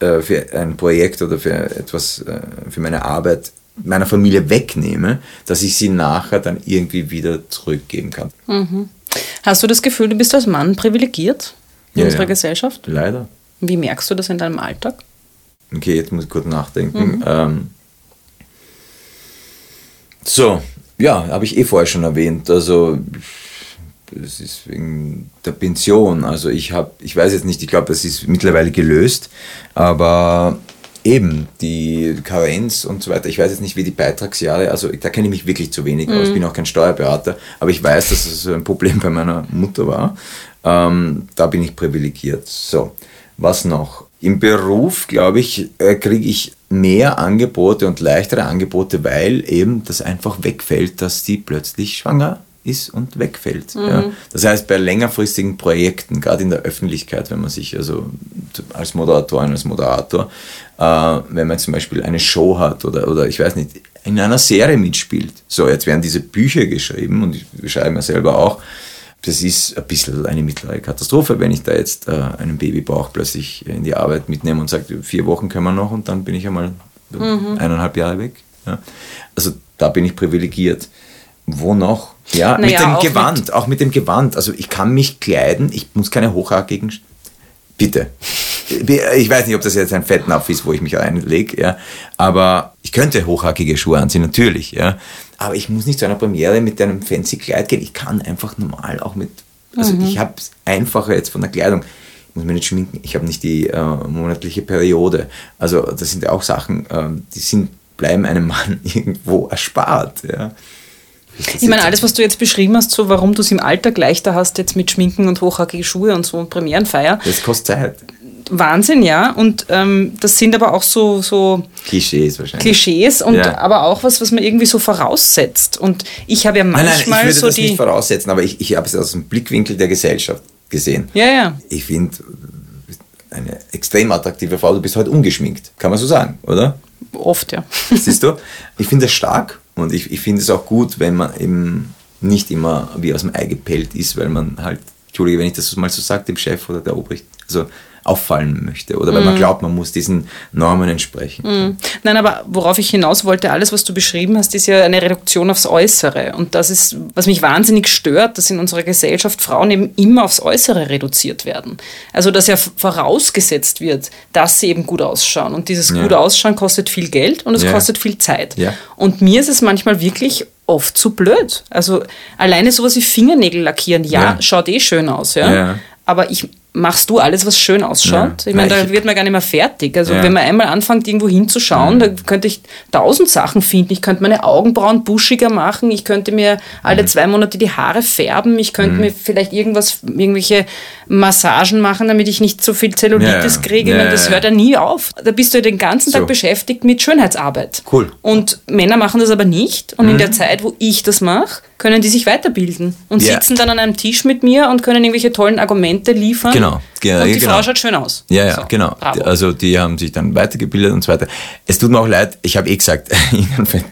Speaker 2: äh, für ein Projekt oder für etwas, äh, für meine Arbeit meiner Familie wegnehme, dass ich sie nachher dann irgendwie wieder zurückgeben kann.
Speaker 1: Mhm. Hast du das Gefühl, du bist als Mann privilegiert in ja, unserer ja. Gesellschaft?
Speaker 2: Leider.
Speaker 1: Wie merkst du das in deinem Alltag?
Speaker 2: Okay, jetzt muss ich kurz nachdenken. Mhm. Ähm, so, ja, habe ich eh vorher schon erwähnt. Also es ist wegen der Pension. Also ich habe, ich weiß jetzt nicht, ich glaube, das ist mittlerweile gelöst, aber eben die Karenz und so weiter. Ich weiß jetzt nicht, wie die Beitragsjahre, also da kenne ich mich wirklich zu wenig aus. Ich bin auch kein Steuerberater, aber ich weiß, dass es ein Problem bei meiner Mutter war. Ähm, da bin ich privilegiert. So, was noch? Im Beruf, glaube ich, äh, kriege ich mehr Angebote und leichtere Angebote, weil eben das einfach wegfällt, dass die plötzlich schwanger ist und wegfällt.
Speaker 1: Mhm.
Speaker 2: Ja. Das heißt, bei längerfristigen Projekten, gerade in der Öffentlichkeit, wenn man sich also als Moderatorin, als Moderator, äh, wenn man zum Beispiel eine Show hat oder, oder ich weiß nicht, in einer Serie mitspielt. So, jetzt werden diese Bücher geschrieben und ich schreibe mir selber auch. Das ist ein bisschen eine mittlere Katastrophe, wenn ich da jetzt äh, einen Babybauch plötzlich in die Arbeit mitnehme und sage, vier Wochen können wir noch und dann bin ich einmal eineinhalb Jahre weg. Ja. Also da bin ich privilegiert. Wo noch? Ja, mit
Speaker 1: Naja,
Speaker 2: dem
Speaker 1: auch
Speaker 2: Gewand, auch mit dem Gewand. Also ich kann mich kleiden, ich muss keine hochhackigen. Bitte. Ich weiß nicht, ob das jetzt ein Fettnapf ist, wo ich mich reinlege, ja. Aber ich könnte hochhackige Schuhe anziehen, natürlich, ja. Aber ich muss nicht zu einer Premiere mit einem fancy Kleid gehen. Ich kann einfach normal auch mit. Also ich habe es einfacher jetzt von der Kleidung. Ich muss mir nicht schminken. Ich habe nicht die äh, monatliche Periode. Also das sind ja auch Sachen, ähm, die sind, bleiben einem Mann *laughs* irgendwo erspart, ja.
Speaker 1: Ich meine, alles, was du jetzt beschrieben hast, so warum du es im Alltag leichter hast, jetzt mit Schminken und hochhackige Schuhe und so und Premierenfeier.
Speaker 2: Das kostet Zeit.
Speaker 1: Wahnsinn, ja. Und ähm, das sind aber auch so, so
Speaker 2: Klischees wahrscheinlich.
Speaker 1: Klischees und
Speaker 2: Ja.
Speaker 1: aber auch was, was man irgendwie so voraussetzt. Und ich habe ja
Speaker 2: Nein,
Speaker 1: manchmal
Speaker 2: nein, ich würde
Speaker 1: so
Speaker 2: das
Speaker 1: die.
Speaker 2: nicht voraussetzen, aber ich, ich habe es aus dem Blickwinkel der Gesellschaft gesehen.
Speaker 1: ja, ja.
Speaker 2: Ich finde, eine extrem attraktive Frau, du bist heute ungeschminkt. Kann man so sagen, oder?
Speaker 1: Oft, ja. *laughs*
Speaker 2: Siehst du? Ich finde es stark und ich, ich finde es auch gut, wenn man eben nicht immer wie aus dem Ei gepellt ist, weil man halt, Entschuldige, wenn ich das mal so sage, dem Chef oder der Obricht, also auffallen möchte oder weil man glaubt, man muss diesen Normen entsprechen.
Speaker 1: Nein, aber worauf ich hinaus wollte, alles, was du beschrieben hast, ist ja eine Reduktion aufs Äußere. Und das ist, was mich wahnsinnig stört, dass in unserer Gesellschaft Frauen eben immer aufs Äußere reduziert werden. Also, dass ja vorausgesetzt wird, dass sie eben gut ausschauen. Und dieses
Speaker 2: Ja.
Speaker 1: gut Ausschauen kostet viel Geld und es
Speaker 2: Ja.
Speaker 1: kostet viel Zeit.
Speaker 2: Ja.
Speaker 1: Und mir ist es manchmal wirklich oft zu blöd. Also, alleine sowas wie Fingernägel lackieren, ja, schaut eh schön aus. Ja. Aber ich machst du alles, was schön ausschaut?
Speaker 2: Ja.
Speaker 1: Ich meine, da wird man gar nicht mehr fertig. Also
Speaker 2: Ja.
Speaker 1: wenn man einmal anfängt, irgendwo hinzuschauen, da könnte ich tausend Sachen finden. Ich könnte meine Augenbrauen buschiger machen, ich könnte mir alle zwei Monate die Haare färben, ich könnte mir vielleicht irgendwas, irgendwelche Massagen machen, damit ich nicht so viel Zellulitis
Speaker 2: Ja.
Speaker 1: kriege. Ich meine, das hört ja nie auf. Da bist du ja den ganzen Tag
Speaker 2: So.
Speaker 1: beschäftigt mit Schönheitsarbeit.
Speaker 2: Cool. Mhm.
Speaker 1: Und Männer machen das aber nicht. Und in der Zeit, wo ich das mache, können die sich weiterbilden und sitzen dann an einem Tisch mit mir und können irgendwelche tollen Argumente liefern.
Speaker 2: Genau. Genau,
Speaker 1: Und die
Speaker 2: genau.
Speaker 1: Frau schaut schön aus.
Speaker 2: Ja, ja,
Speaker 1: So,
Speaker 2: genau.
Speaker 1: Bravo.
Speaker 2: Also die haben sich dann weitergebildet und so weiter. Es tut mir auch leid, ich habe eh gesagt. *laughs*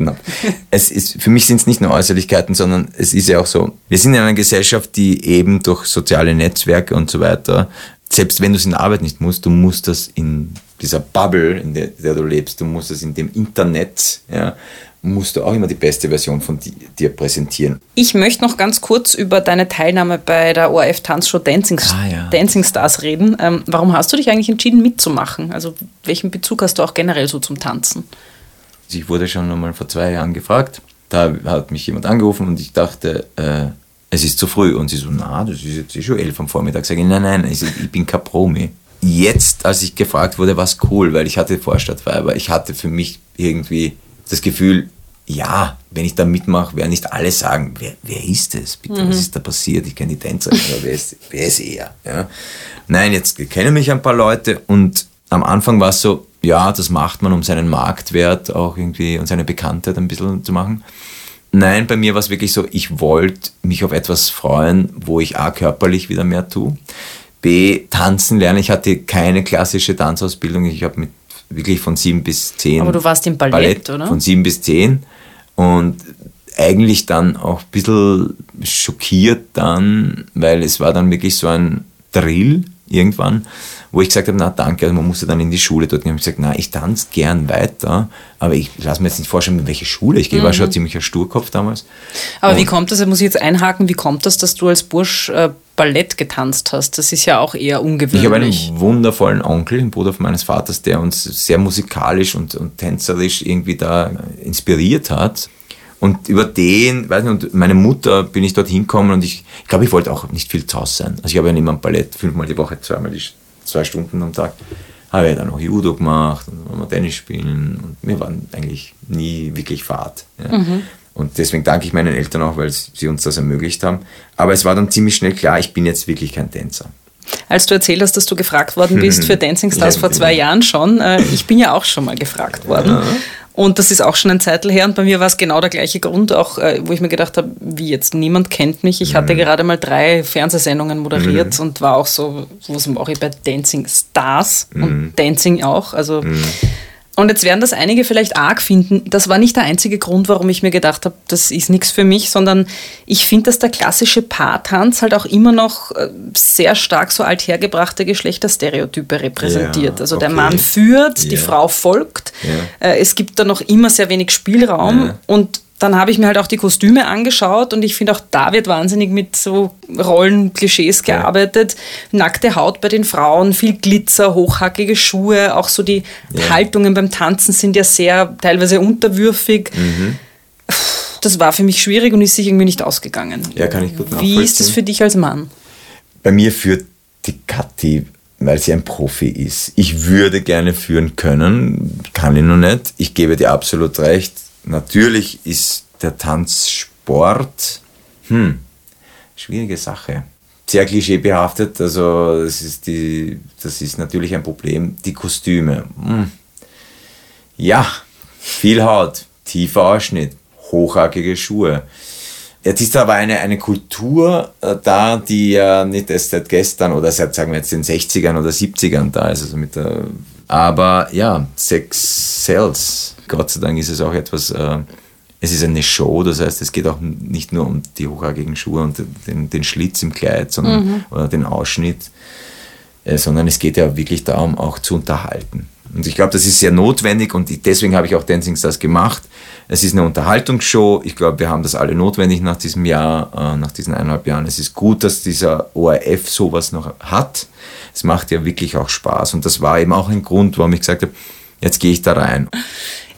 Speaker 2: *laughs* Es ist, für mich sind es nicht nur Äußerlichkeiten, sondern es ist ja auch so, wir sind in einer Gesellschaft, die eben durch soziale Netzwerke und so weiter, selbst wenn du es in der Arbeit nicht musst, du musst das in dieser Bubble, in der, der du lebst, du musst das in dem Internet, ja, musst du auch immer die beste Version von di- dir präsentieren.
Speaker 1: Ich möchte noch ganz kurz über deine Teilnahme bei der ORF Tanzshow Dancing,
Speaker 2: Ah, ja.
Speaker 1: Dancing Stars reden. Ähm, warum hast du dich eigentlich entschieden mitzumachen? Also welchen Bezug hast du auch generell so zum Tanzen?
Speaker 2: Also Ich wurde schon einmal vor zwei Jahren gefragt. Da hat mich jemand angerufen und ich dachte, äh, es ist zu früh. Und sie so, na, das ist jetzt eh schon elf am Vormittag. Sag ich, nein, nein, ich, ich bin kein Promi. Jetzt, als ich gefragt wurde, war es cool, weil ich hatte Vorstadtweiber. Ich hatte für mich irgendwie das Gefühl, ja, wenn ich da mitmache, werden nicht alle sagen, wer, wer ist das? Bitte, was ist da passiert? Ich kenne die Tänzerin, aber wer ist, wer ist er? Ja. Nein, jetzt kennen mich ein paar Leute und am Anfang war es so, ja, das macht man, um seinen Marktwert auch irgendwie und seine Bekanntheit ein bisschen zu machen. Nein, bei mir war es wirklich so, ich wollte mich auf etwas freuen, wo ich A, körperlich wieder mehr tue, B, tanzen lernen. Ich hatte keine klassische Tanzausbildung. Ich habe mit wirklich von sieben bis zehn.
Speaker 1: Aber du warst im Ballett, oder?
Speaker 2: Von sieben bis zehn. Und eigentlich dann auch ein bisschen schockiert dann, weil es war dann wirklich so ein Drill irgendwann, wo ich gesagt habe, na danke, also man musste dann in die Schule dort gehen. Ich habe gesagt, na, ich tanze gern weiter, aber ich lasse mir jetzt nicht vorstellen, in welche Schule ich gehe. Ich war schon ein ziemlicher Sturkopf damals.
Speaker 1: Aber wie
Speaker 2: Und-
Speaker 1: kommt das, da muss ich jetzt einhaken, wie kommt das, dass du als Bursch äh, Ballett getanzt hast? Das ist ja auch eher ungewöhnlich.
Speaker 2: Ich habe einen wundervollen Onkel, den Bruder meines Vaters, der uns sehr musikalisch und, und tänzerisch irgendwie da inspiriert hat. Und über den, weiß nicht, und meine Mutter bin ich dort hingekommen und ich, ich glaube, ich wollte auch nicht viel zu Hause sein. Also ich habe ja nicht mehr ein Ballett, fünfmal die Woche, zweimal die, zwei Stunden am Tag. Habe ja dann noch Judo gemacht und wir Tennis spielen und wir waren eigentlich nie wirklich Fahrt. Ja. Mhm. Und deswegen danke ich meinen Eltern auch, weil sie uns das ermöglicht haben. Aber es war dann ziemlich schnell klar, ich bin jetzt wirklich kein Tänzer.
Speaker 1: Als du erzählt hast, dass du gefragt worden bist für *laughs* Dancing Stars ja, vor zwei Jahren schon, äh, ich bin ja auch schon mal gefragt worden. Ja. Und das ist auch schon ein Zeitl her. Und bei mir war es genau der gleiche Grund, auch äh, wo ich mir gedacht habe, wie jetzt, niemand kennt mich. Ich hatte mhm. gerade mal drei Fernsehsendungen moderiert mhm. und war auch so, was mache ich bei Dancing Stars mhm. und Dancing auch. Also mhm. Und jetzt werden das einige vielleicht arg finden. Das war nicht der einzige Grund, warum ich mir gedacht habe, das ist nichts für mich, sondern ich finde, dass der klassische Paartanz halt auch immer noch äh, sehr stark so althergebrachte Geschlechterstereotype repräsentiert. Ja, also okay. der Mann führt, yeah. die Frau folgt. Yeah. Es gibt da noch immer sehr wenig Spielraum und dann habe ich mir halt auch die Kostüme angeschaut und ich finde auch da wird wahnsinnig mit so Rollenklischees gearbeitet. Ja. Nackte Haut bei den Frauen, viel Glitzer, hochhackige Schuhe, auch so die ja. Haltungen beim Tanzen sind ja sehr teilweise unterwürfig. Mhm. Das war für mich schwierig und ist sich irgendwie nicht ausgegangen.
Speaker 2: Ja, kann ich gut
Speaker 1: Wie ist das für dich als Mann?
Speaker 2: Bei mir führt die Kathi, weil sie ein Profi ist. Ich würde gerne führen können, kann ich noch nicht. Ich gebe dir absolut recht Natürlich ist der Tanzsport, hm, schwierige Sache. Sehr klischeebehaftet, also das ist, die, das ist natürlich ein Problem. Die Kostüme, hm. ja, viel Haut, tiefer Ausschnitt, hochhackige Schuhe. Jetzt ist aber eine, eine Kultur äh, da, die ja nicht erst seit gestern oder seit, sagen wir jetzt, den 60ern oder 70ern da ist. Also mit der, aber ja, Sex sells. Gott sei Dank ist es auch etwas, äh, es ist eine Show, das heißt, es geht auch nicht nur um die hochhackigen Schuhe und den, den Schlitz im Kleid sondern, mhm. oder den Ausschnitt, äh, sondern es geht ja wirklich darum, auch zu unterhalten. Und ich glaube, das ist sehr notwendig und deswegen habe ich auch Dancing Stars gemacht. Es ist eine Unterhaltungsshow. Ich glaube, wir haben das alle notwendig nach diesem Jahr, äh, nach diesen eineinhalb Jahren. Es ist gut, dass dieser ORF sowas noch hat. Es macht ja wirklich auch Spaß und das war eben auch ein Grund, warum ich gesagt habe, jetzt gehe ich da rein.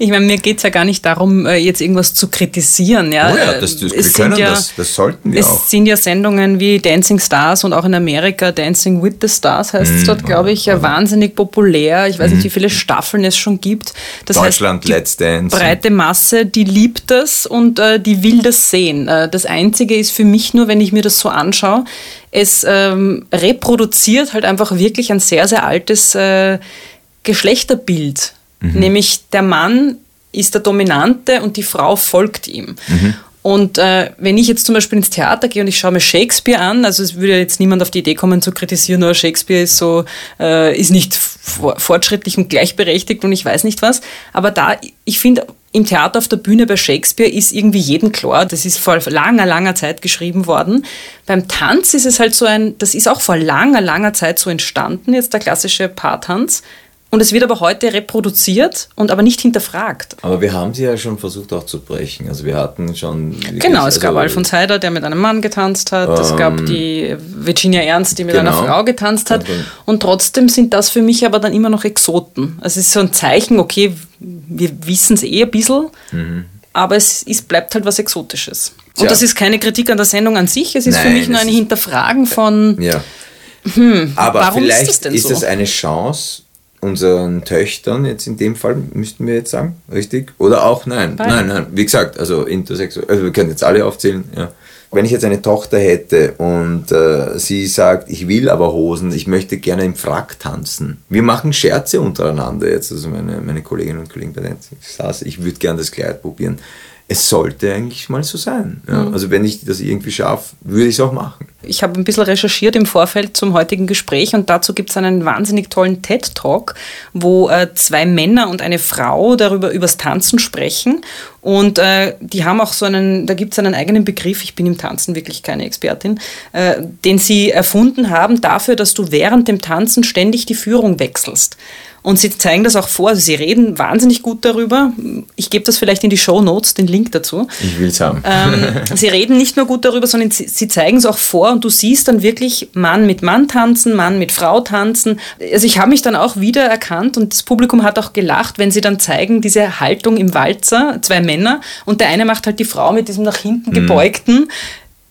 Speaker 1: Ich meine, mir geht es ja gar nicht darum, äh, jetzt irgendwas zu kritisieren. Ja,
Speaker 2: oh ja das, das, wir können ja, das, das sollten wir
Speaker 1: es
Speaker 2: auch.
Speaker 1: Es sind ja Sendungen wie Dancing Stars und auch in Amerika Dancing with the Stars heißt es mm, dort, glaube ich, ja, wahnsinnig populär. Ich weiß mm, nicht, wie viele Staffeln es schon gibt.
Speaker 2: Das Deutschland, heißt, Let's Dance.
Speaker 1: Breite Masse, die liebt das und äh, die will das sehen. Äh, das Einzige ist für mich nur, wenn ich mir das so anschaue, es ähm, reproduziert halt einfach wirklich ein sehr, sehr altes äh, Geschlechterbild. Mhm. Nämlich der Mann ist der Dominante und die Frau folgt ihm. Mhm. Und äh, wenn ich jetzt zum Beispiel ins Theater gehe und ich schaue mir Shakespeare an, also es würde jetzt niemand auf die Idee kommen zu kritisieren, nur Shakespeare ist so, äh, ist nicht fortschrittlich und gleichberechtigt und ich weiß nicht was. Aber da, ich finde, im Theater auf der Bühne bei Shakespeare ist irgendwie jeden klar, das ist vor langer, langer Zeit geschrieben worden. Beim Tanz ist es halt so ein, das ist auch vor langer, langer Zeit so entstanden, jetzt der klassische Paartanz. Und es wird aber heute reproduziert und aber nicht hinterfragt.
Speaker 2: Aber wir haben sie ja schon versucht auch zu brechen. Also wir hatten schon.
Speaker 1: Genau, es also gab Alfons Heider, der mit einem Mann getanzt hat. Ähm, es gab die Virginia Ernst, die mit genau. einer Frau getanzt hat. Und trotzdem sind das für mich aber dann immer noch Exoten. Also es ist so ein Zeichen, okay, wir wissen es eh ein bisschen, mhm. aber es ist, bleibt halt was Exotisches. Und Tja. das ist keine Kritik an der Sendung an sich, es ist Nein, für mich nur ein Hinterfragen von.
Speaker 2: Ja.
Speaker 1: Hm,
Speaker 2: aber vielleicht ist, das, ist so? das eine Chance unseren Töchtern, jetzt in dem Fall, müssten wir jetzt sagen, richtig? Oder auch nein, Beide. nein, nein, wie gesagt, also intersexuell, also wir können jetzt alle aufzählen, ja. Wenn ich jetzt eine Tochter hätte und äh, sie sagt, ich will aber Hosen, ich möchte gerne im Frack tanzen. Wir machen Scherze untereinander jetzt, also meine, meine Kolleginnen und Kollegen bei saß, ich würde gerne das Kleid probieren es sollte eigentlich mal so sein. Ja. Mhm. Also wenn ich das irgendwie schaffe, würde ich es auch machen.
Speaker 1: Ich habe ein bisschen recherchiert im Vorfeld zum heutigen Gespräch und dazu gibt es einen wahnsinnig tollen TED-Talk, wo äh, zwei Männer und eine Frau darüber übers Tanzen sprechen. Und äh, die haben auch so einen, da gibt es einen eigenen Begriff, ich bin im Tanzen wirklich keine Expertin, äh, den sie erfunden haben dafür, dass du während dem Tanzen ständig die Führung wechselst. Und sie zeigen das auch vor. Also sie reden wahnsinnig gut darüber. Ich gebe das vielleicht in die Show Notes, den Link dazu.
Speaker 2: Ich will es haben.
Speaker 1: Ähm, *laughs* sie reden nicht nur gut darüber, sondern sie, sie zeigen es auch vor und du siehst dann wirklich Mann mit Mann tanzen, Mann mit Frau tanzen. Also ich habe mich dann auch wieder erkannt und das Publikum hat auch gelacht, wenn sie dann zeigen, diese Haltung im Walzer, zwei Männer und der eine macht halt die Frau mit diesem nach hinten gebeugten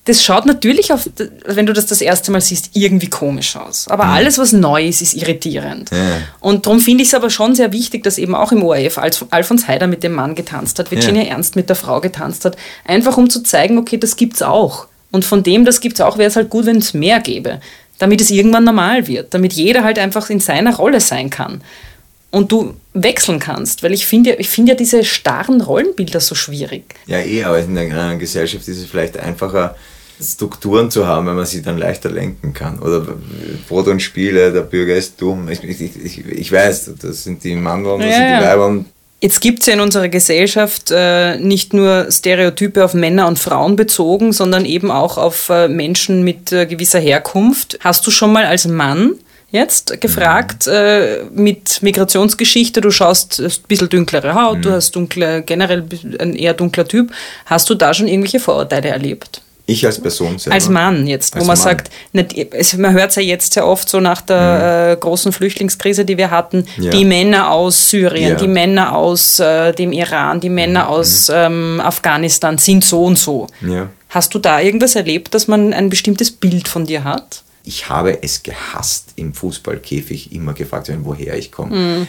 Speaker 1: das schaut natürlich, auf, wenn du das das erste Mal siehst, irgendwie komisch aus. Aber mhm. alles, was neu ist, ist irritierend. Ja. Und darum finde ich es aber schon sehr wichtig, dass eben auch im ORF Alfons Heider mit dem Mann getanzt hat, Virginia ja. Ernst mit der Frau getanzt hat. Einfach um zu zeigen, okay, das gibt's auch. Und von dem, das gibt's auch, wäre es halt gut, wenn es mehr gäbe. Damit es irgendwann normal wird. Damit jeder halt einfach in seiner Rolle sein kann. Und du wechseln kannst, weil ich finde ich find ja diese starren Rollenbilder so schwierig.
Speaker 2: Ja, eh, aber in einer Gesellschaft ist es vielleicht einfacher, Strukturen zu haben, wenn man sie dann leichter lenken kann. Oder Brot und Spiele, der Bürger ist dumm. Ich, ich, ich, ich weiß, das sind die Mandeln, das ja, sind die Weiber.
Speaker 1: Jetzt gibt es ja in unserer Gesellschaft äh, nicht nur Stereotype auf Männer und Frauen bezogen, sondern eben auch auf äh, Menschen mit äh, gewisser Herkunft. Hast du schon mal als Mann jetzt gefragt äh, mit Migrationsgeschichte, du schaust, ein bisschen dunklere Haut, mhm. du hast dunkle, generell ein eher dunkler Typ. Hast du da schon irgendwelche Vorurteile erlebt?
Speaker 2: Ich als Person
Speaker 1: selber. Als Mann jetzt, wo man Mann. sagt, nicht, man hört es ja jetzt sehr oft so nach der mhm. äh, großen Flüchtlingskrise, die wir hatten, ja. die Männer aus Syrien, ja. die Männer aus äh, dem Iran, die Männer mhm. aus ähm, Afghanistan sind so und so. Ja. Hast du da irgendwas erlebt, dass man ein bestimmtes Bild von dir hat?
Speaker 2: Ich habe es gehasst, im Fußballkäfig immer gefragt zu werden, woher ich komme. Mhm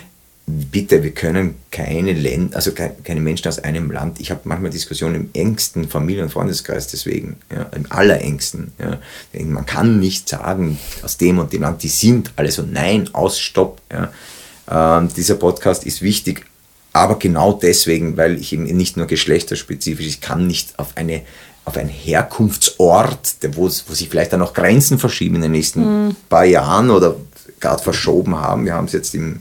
Speaker 2: bitte, wir können keine Länder, also keine Menschen aus einem Land. Ich habe manchmal Diskussionen im engsten Familien- und Freundeskreis deswegen, ja, im allerengsten. Ja. Man kann nicht sagen, aus dem und dem Land, die sind alle so, nein, aus, stopp. Ja. Ähm, dieser Podcast ist wichtig, aber genau deswegen, weil ich eben nicht nur geschlechterspezifisch, ich kann nicht auf eine auf einen Herkunftsort, wo, wo sich vielleicht dann noch Grenzen verschieben in den nächsten mhm. paar Jahren oder gerade verschoben haben. Wir haben es jetzt im,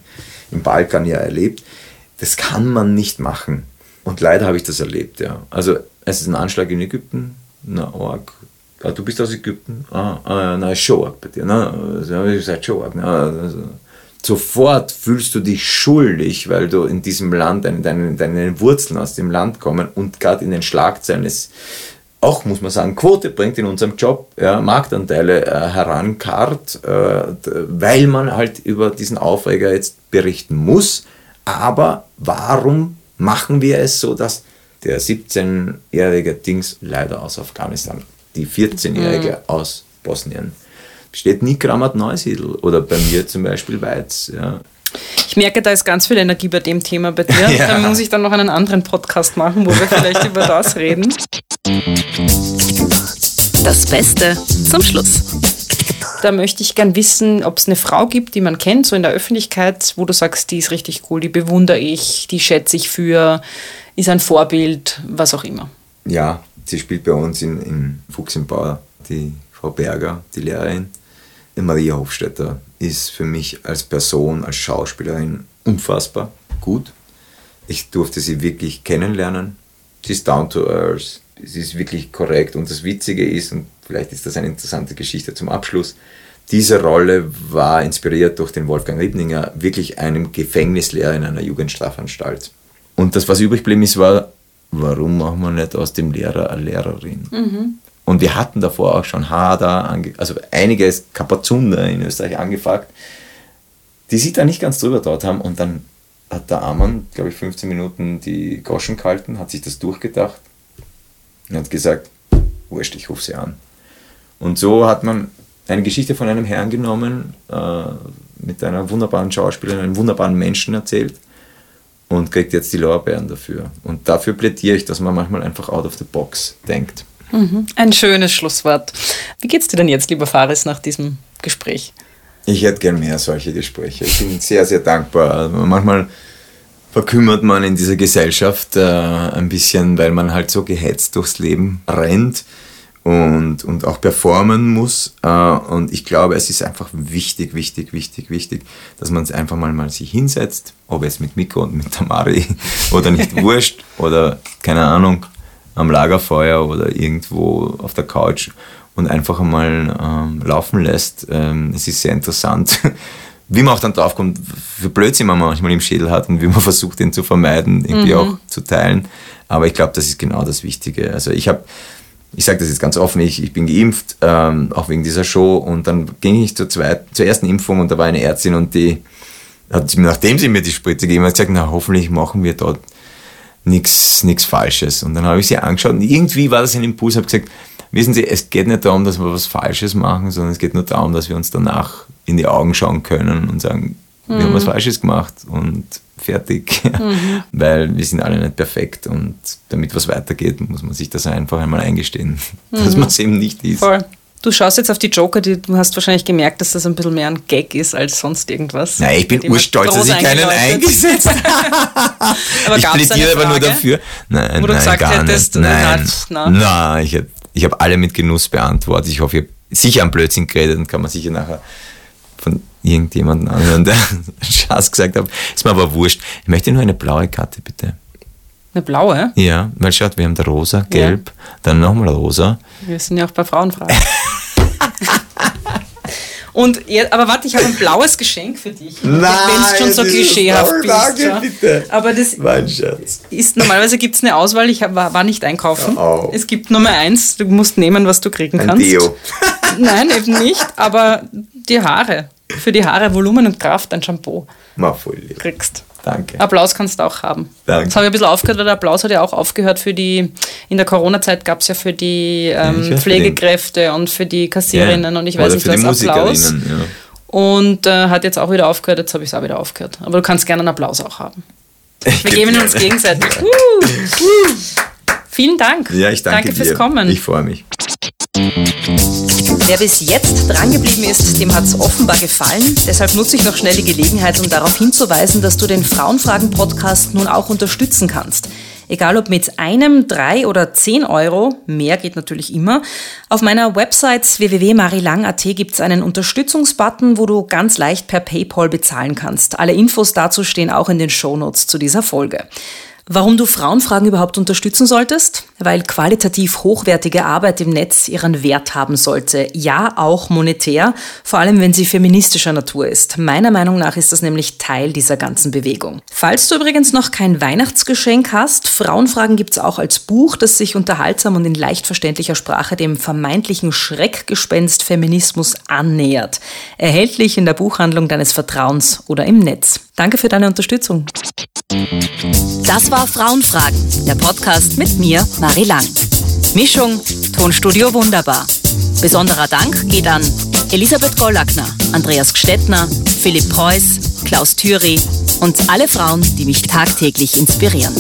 Speaker 2: im Balkan ja erlebt. Das kann man nicht machen. Und leider habe ich das erlebt, ja. Also es ist ein Anschlag in Ägypten, na, org. Ah, du bist aus Ägypten? Ah, ah na, ist arg bei dir. Na, also, ich schon arg. also. Sofort fühlst du dich schuldig, weil du in diesem Land, deine, deine, deine Wurzeln aus dem Land kommen und gerade in den Schlagzeilen es auch, muss man sagen, Quote bringt in unserem Job, ja, Marktanteile äh, herankarrt, äh, weil man halt über diesen Aufreger jetzt berichten muss. Aber warum machen wir es so, dass der 17-jährige Dings leider aus Afghanistan, die 14-jährige mhm. aus Bosnien, steht nie Kramat Neusiedl oder bei mir zum Beispiel Weiz. Ja.
Speaker 1: Ich merke, da ist ganz viel Energie bei dem Thema bei dir. *laughs* Ja. Da muss ich dann noch einen anderen Podcast machen, wo wir vielleicht über das reden.
Speaker 4: Das Beste zum Schluss.
Speaker 1: Da möchte ich gern wissen, ob es eine Frau gibt, die man kennt, so in der Öffentlichkeit, wo du sagst, die ist richtig cool, die bewundere ich, die schätze ich für, ist ein Vorbild, was auch immer.
Speaker 2: Ja, sie spielt bei uns in, in Fuchs im Bauer, die Frau Berger, die Lehrerin. Die Maria Hofstetter ist für mich als Person, als Schauspielerin unfassbar gut. Ich durfte sie wirklich kennenlernen. Sie ist down to earth, sie ist wirklich korrekt. Und das Witzige ist, und vielleicht ist das eine interessante Geschichte zum Abschluss, diese Rolle war inspiriert durch den Wolfgang Riebninger, wirklich einem Gefängnislehrer in einer Jugendstrafanstalt. Und das, was übrig geblieben ist, war, warum machen wir nicht aus dem Lehrer eine Lehrerin? Mhm. Und wir hatten davor auch schon Hader, also einige Kapazunder in Österreich angefragt, die sich da nicht ganz drüber dort haben. Und dann hat der Amann, glaube ich, 15 Minuten die Goschen gehalten, hat sich das durchgedacht und hat gesagt, wurscht, ich rufe sie an. Und so hat man eine Geschichte von einem Herrn genommen, äh, mit einer wunderbaren Schauspielerin, einem wunderbaren Menschen erzählt und kriegt jetzt die Lorbeeren dafür. Und dafür plädiere ich, dass man manchmal einfach out of the box denkt.
Speaker 1: Mhm. Ein schönes Schlusswort. Wie geht's dir denn jetzt, lieber Faris, nach diesem Gespräch?
Speaker 2: Ich hätte gern mehr solche Gespräche. Ich bin sehr, sehr dankbar. Manchmal verkümmert man in dieser Gesellschaft äh, ein bisschen, weil man halt so gehetzt durchs Leben rennt und, und auch performen muss. Äh, und ich glaube, es ist einfach wichtig, wichtig, wichtig, wichtig, dass man es einfach mal, mal sich hinsetzt, ob es mit Miko und mit Tamari *laughs* oder nicht *laughs* wurscht oder keine Ahnung, am Lagerfeuer oder irgendwo auf der Couch und einfach einmal ähm, laufen lässt. Ähm, es ist sehr interessant, wie man auch dann draufkommt, für Blödsinn man manchmal im Schädel hat und wie man *laughs* versucht, den zu vermeiden, irgendwie
Speaker 1: Mhm.
Speaker 2: auch zu teilen. Aber ich glaube, das ist genau das Wichtige. Also ich habe, ich sage das jetzt ganz offen, ich, ich bin geimpft, ähm, auch wegen dieser Show und dann ging ich zur, zweiten, zur ersten Impfung und da war eine Ärztin und die hat, nachdem sie mir die Spritze gegeben hat, gesagt, na hoffentlich machen wir dort nichts nichts Falsches. Und dann habe ich sie angeschaut und irgendwie war das ein Impuls, habe gesagt, wissen Sie, es geht nicht darum, dass wir was Falsches machen, sondern es geht nur darum, dass wir uns danach in die Augen schauen können und sagen, wir haben was Falsches gemacht und fertig. *laughs* Weil wir sind alle nicht perfekt und damit was weitergeht, muss man sich das einfach einmal eingestehen, *laughs* dass man es eben nicht ist.
Speaker 1: Voll. Du schaust jetzt auf die Joker, die, du hast wahrscheinlich gemerkt, dass das ein bisschen mehr ein Gag ist als sonst irgendwas.
Speaker 2: Nein, ich bin urstolz, dass ich keinen eingesetzt *laughs*
Speaker 1: Aber
Speaker 2: ich plädiere aber nur dafür. Nein,
Speaker 1: wo du
Speaker 2: nein,
Speaker 1: gesagt
Speaker 2: gar
Speaker 1: hättest,
Speaker 2: nicht. Nein,
Speaker 1: na.
Speaker 2: nein ich, ich habe alle mit Genuss beantwortet. Ich hoffe, ich habe sicher am Blödsinn geredet und kann man sicher nachher von irgendjemandem anhören, der *laughs* Schatz gesagt hat. Ist mir aber wurscht. Ich möchte nur eine blaue Karte, bitte.
Speaker 1: Eine blaue?
Speaker 2: Ja, weil schaut, wir haben da rosa, gelb, dann nochmal rosa.
Speaker 1: Wir sind ja auch bei Frauenfragen. *laughs* Und ihr, aber warte, ich habe ein blaues Geschenk für dich. *laughs* Wenn es schon so
Speaker 2: das ist
Speaker 1: klischeehaft
Speaker 2: toll,
Speaker 1: bist.
Speaker 2: danke,
Speaker 1: ja.
Speaker 2: bitte.
Speaker 1: Aber das ist normalerweise gibt es eine Auswahl. Ich hab, war, war nicht einkaufen.
Speaker 2: Oh.
Speaker 1: Es gibt Nummer eins. Du musst nehmen, was du kriegen
Speaker 2: Ein
Speaker 1: kannst.
Speaker 2: Deo. *laughs*
Speaker 1: Nein, eben nicht. Aber die Haare. Für die Haare Volumen und Kraft ein Shampoo
Speaker 2: Mal voll lieb.
Speaker 1: kriegst.
Speaker 2: Danke.
Speaker 1: Applaus kannst du auch haben.
Speaker 2: Danke.
Speaker 1: Das habe ich ein bisschen aufgehört, weil der Applaus hat ja auch aufgehört für die, in der Corona-Zeit gab es ja für die ähm,
Speaker 2: weiß, für
Speaker 1: Pflegekräfte und für die Kassiererinnen und ich weiß
Speaker 2: Oder
Speaker 1: nicht
Speaker 2: für die
Speaker 1: was, Applaus.
Speaker 2: Ja.
Speaker 1: Und äh, hat jetzt auch wieder aufgehört, jetzt habe ich es auch wieder aufgehört. Aber du kannst gerne einen Applaus auch haben. *laughs* Wir geben uns gegenseitig. *laughs* Uh, uh. Vielen Dank.
Speaker 2: Ja, ich danke,
Speaker 1: danke fürs
Speaker 2: dir.
Speaker 1: Kommen.
Speaker 2: Ich freue mich.
Speaker 4: Wer bis jetzt drangeblieben ist, dem hat es offenbar gefallen. Deshalb nutze ich noch schnell die Gelegenheit, um darauf hinzuweisen, dass du den Frauenfragen-Podcast nun auch unterstützen kannst. Egal ob mit einem, drei oder zehn Euro, mehr geht natürlich immer. Auf meiner Website www.marilang.at gibt es einen Unterstützungsbutton, wo du ganz leicht per PayPal bezahlen kannst. Alle Infos dazu stehen auch in den Shownotes zu dieser Folge. Warum du Frauenfragen überhaupt unterstützen solltest? Weil qualitativ hochwertige Arbeit im Netz ihren Wert haben sollte. Ja, auch monetär, vor allem wenn sie feministischer Natur ist. Meiner Meinung nach ist das nämlich Teil dieser ganzen Bewegung. Falls du übrigens noch kein Weihnachtsgeschenk hast, Frauenfragen gibt's auch als Buch, das sich unterhaltsam und in leicht verständlicher Sprache dem vermeintlichen Schreckgespenst Feminismus annähert. Erhältlich in der Buchhandlung deines Vertrauens oder im Netz. Danke für deine Unterstützung.
Speaker 5: Das war Frauenfragen, der Podcast mit mir, Marie Lang. Mischung, Tonstudio Wunderbar. Besonderer Dank geht an Elisabeth Gollackner, Andreas Gstettner, Philipp Preuß, Klaus Thüry und alle Frauen, die mich tagtäglich inspirieren.